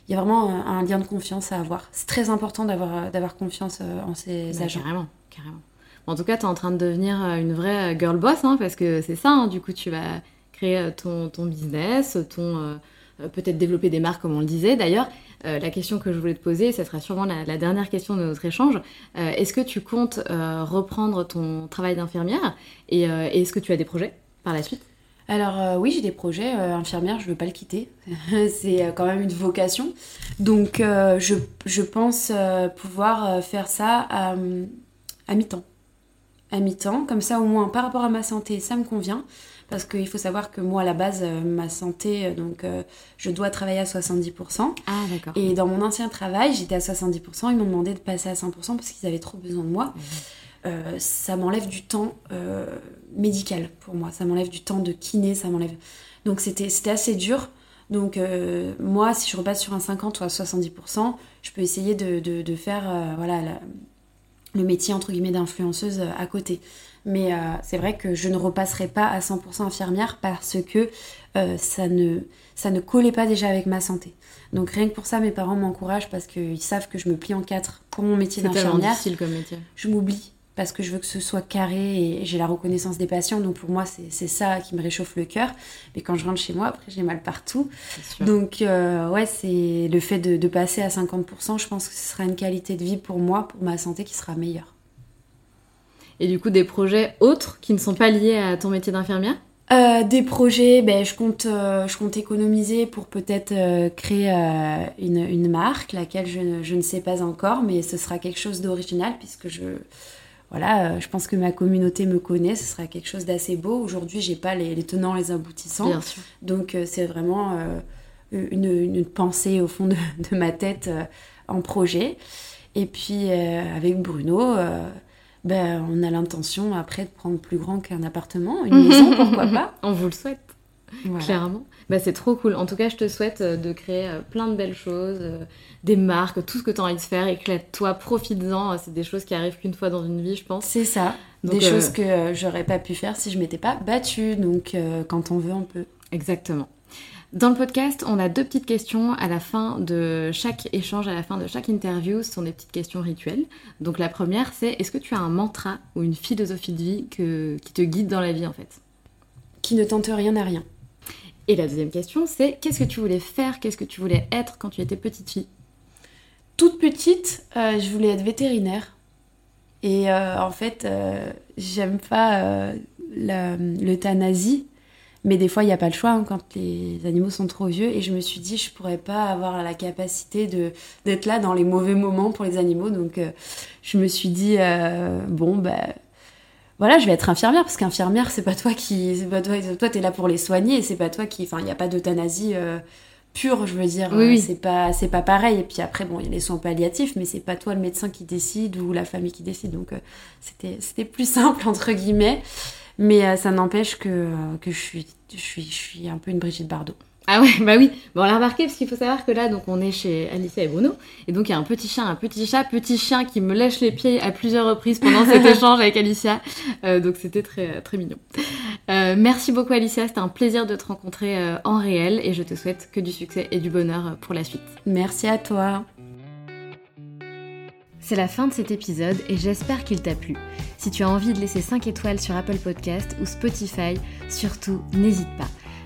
il y a vraiment un, un lien de confiance à avoir. C'est très important d'avoir d'avoir confiance en ces Bah, agents. Carrément, carrément. Bon, en tout cas, tu es en train de devenir une vraie girl boss, hein, parce que c'est ça, hein, du coup, tu vas créer ton, ton business, ton peut-être développer des marques, comme on le disait. D'ailleurs, la question que je voulais te poser, ça sera sûrement la, dernière question de notre échange. Euh, est-ce que tu comptes euh, reprendre ton travail d'infirmière et, euh, est-ce que tu as des projets par la suite? Alors euh, oui, j'ai des projets. euh, infirmière, je veux pas le quitter. c'est euh, quand même une vocation. Donc euh, je, pense euh, pouvoir euh, faire ça à, à mi-temps. À mi-temps, comme ça au moins par rapport à ma santé, ça me convient. Parce qu'il faut savoir que moi à la base, euh, ma santé, euh, donc euh, je dois travailler à 70%. Ah, d'accord. Et dans mon ancien travail, j'étais à 70%. Ils m'ont demandé de passer à 100% parce qu'ils avaient trop besoin de moi. Euh, ça m'enlève du temps euh, médical pour moi. Ça m'enlève du temps de kiné, ça m'enlève. Donc c'était assez dur. Donc euh, moi, si je repasse sur un 50 ou à 70%, je peux essayer de, de, de faire voilà, la- le métier entre guillemets d'influenceuse euh, à côté. Mais euh, c'est vrai que je ne repasserai pas à 100% infirmière parce que euh, ça, ne, ça ne collait pas déjà avec ma santé. Donc rien que pour ça, mes parents m'encouragent parce qu'ils savent que je me plie en quatre pour mon métier C'est d'infirmière difficile comme métier. je m'oublie parce que je veux que ce soit carré et j'ai la reconnaissance des patients. Donc pour moi, c'est ça qui me réchauffe le cœur. Mais quand je rentre chez moi, après, j'ai mal partout. Donc euh, ouais, c'est le fait de, de passer à 50%, je pense que ce sera une qualité de vie pour moi, pour ma santé qui sera meilleure. Et du coup, des projets autres qui ne sont pas liés à ton métier d'infirmière? Euh, des projets, ben, je, compte, euh, je compte économiser pour peut-être euh, créer une, une marque, laquelle je, je ne sais pas encore, mais ce sera quelque chose d'original puisque je, voilà, euh, je pense que ma communauté me connaît, ce sera quelque chose d'assez beau. Aujourd'hui, j'ai pas les, les tenants, les aboutissants, Bien sûr. donc euh, c'est vraiment euh, une, une pensée au fond de, de ma tête en projet. Et puis avec Bruno, ben, on a l'intention après de prendre plus grand qu'un appartement, une maison, pourquoi pas. On vous le souhaite. Voilà. Clairement. Bah, c'est trop cool. En tout cas, je te souhaite euh, de créer euh, plein de belles choses, euh, des marques, tout ce que tu as envie de faire. Éclate-toi, profites-en. C'est des choses qui arrivent qu'une fois dans une vie, je pense. C'est ça. Donc, Des euh, choses que j'aurais pas pu faire si je m'étais pas battue. Donc euh, quand on veut, on peut. Exactement. Dans le podcast, on a deux petites questions à la fin de chaque échange, à la fin de chaque interview. Ce sont des petites questions rituelles. Donc la première, c'est est-ce que tu as un mantra ou une philosophie de vie que- qui te guide dans la vie en fait? Qui ne tente rien à rien. Et la deuxième question, c'est qu'est-ce que tu voulais faire, qu'est-ce que tu voulais être quand tu étais petite fille? Toute petite, euh, je voulais être vétérinaire. Et euh, en fait, euh, j'aime pas l'euthanasie. Mais des fois, il n'y a pas le choix hein, quand les animaux sont trop vieux. Et je me suis dit, je pourrais pas avoir la capacité d'être là dans les mauvais moments pour les animaux. Donc, je me suis dit, bon, bah, voilà, je vais être infirmière parce qu'infirmière, c'est pas toi qui, c'est pas toi, toi, t'es là pour les soigner. Et c'est pas toi qui, enfin, il n'y a pas d'euthanasie euh, pure, je veux dire. Oui, oui. Euh, C'est pas, c'est pas pareil. Et puis après, bon, il y a les soins palliatifs, mais c'est pas toi le médecin qui décide ou la famille qui décide. Donc, euh, c'était, c'était plus simple entre guillemets. Mais euh, ça n'empêche que, euh, que je, suis, je, suis, je suis un peu une Brigitte Bardot. Ah ouais, bah oui. Bon, on l'a remarqué parce qu'il faut savoir que là, donc, on est chez Alicia et Bruno. Et donc, il y a un petit chien, un petit chat, petit chien qui me lèche les pieds à plusieurs reprises pendant cet échange avec Alicia. Euh, donc, c'était très, très mignon. Euh, merci beaucoup, Alicia. C'était un plaisir de te rencontrer euh, en réel. Et je te souhaite que du succès et du bonheur pour la suite. Merci à toi. C'est la fin de cet épisode et j'espère qu'il t'a plu. Si tu as envie de laisser 5 étoiles sur Apple Podcast ou Spotify, surtout n'hésite pas.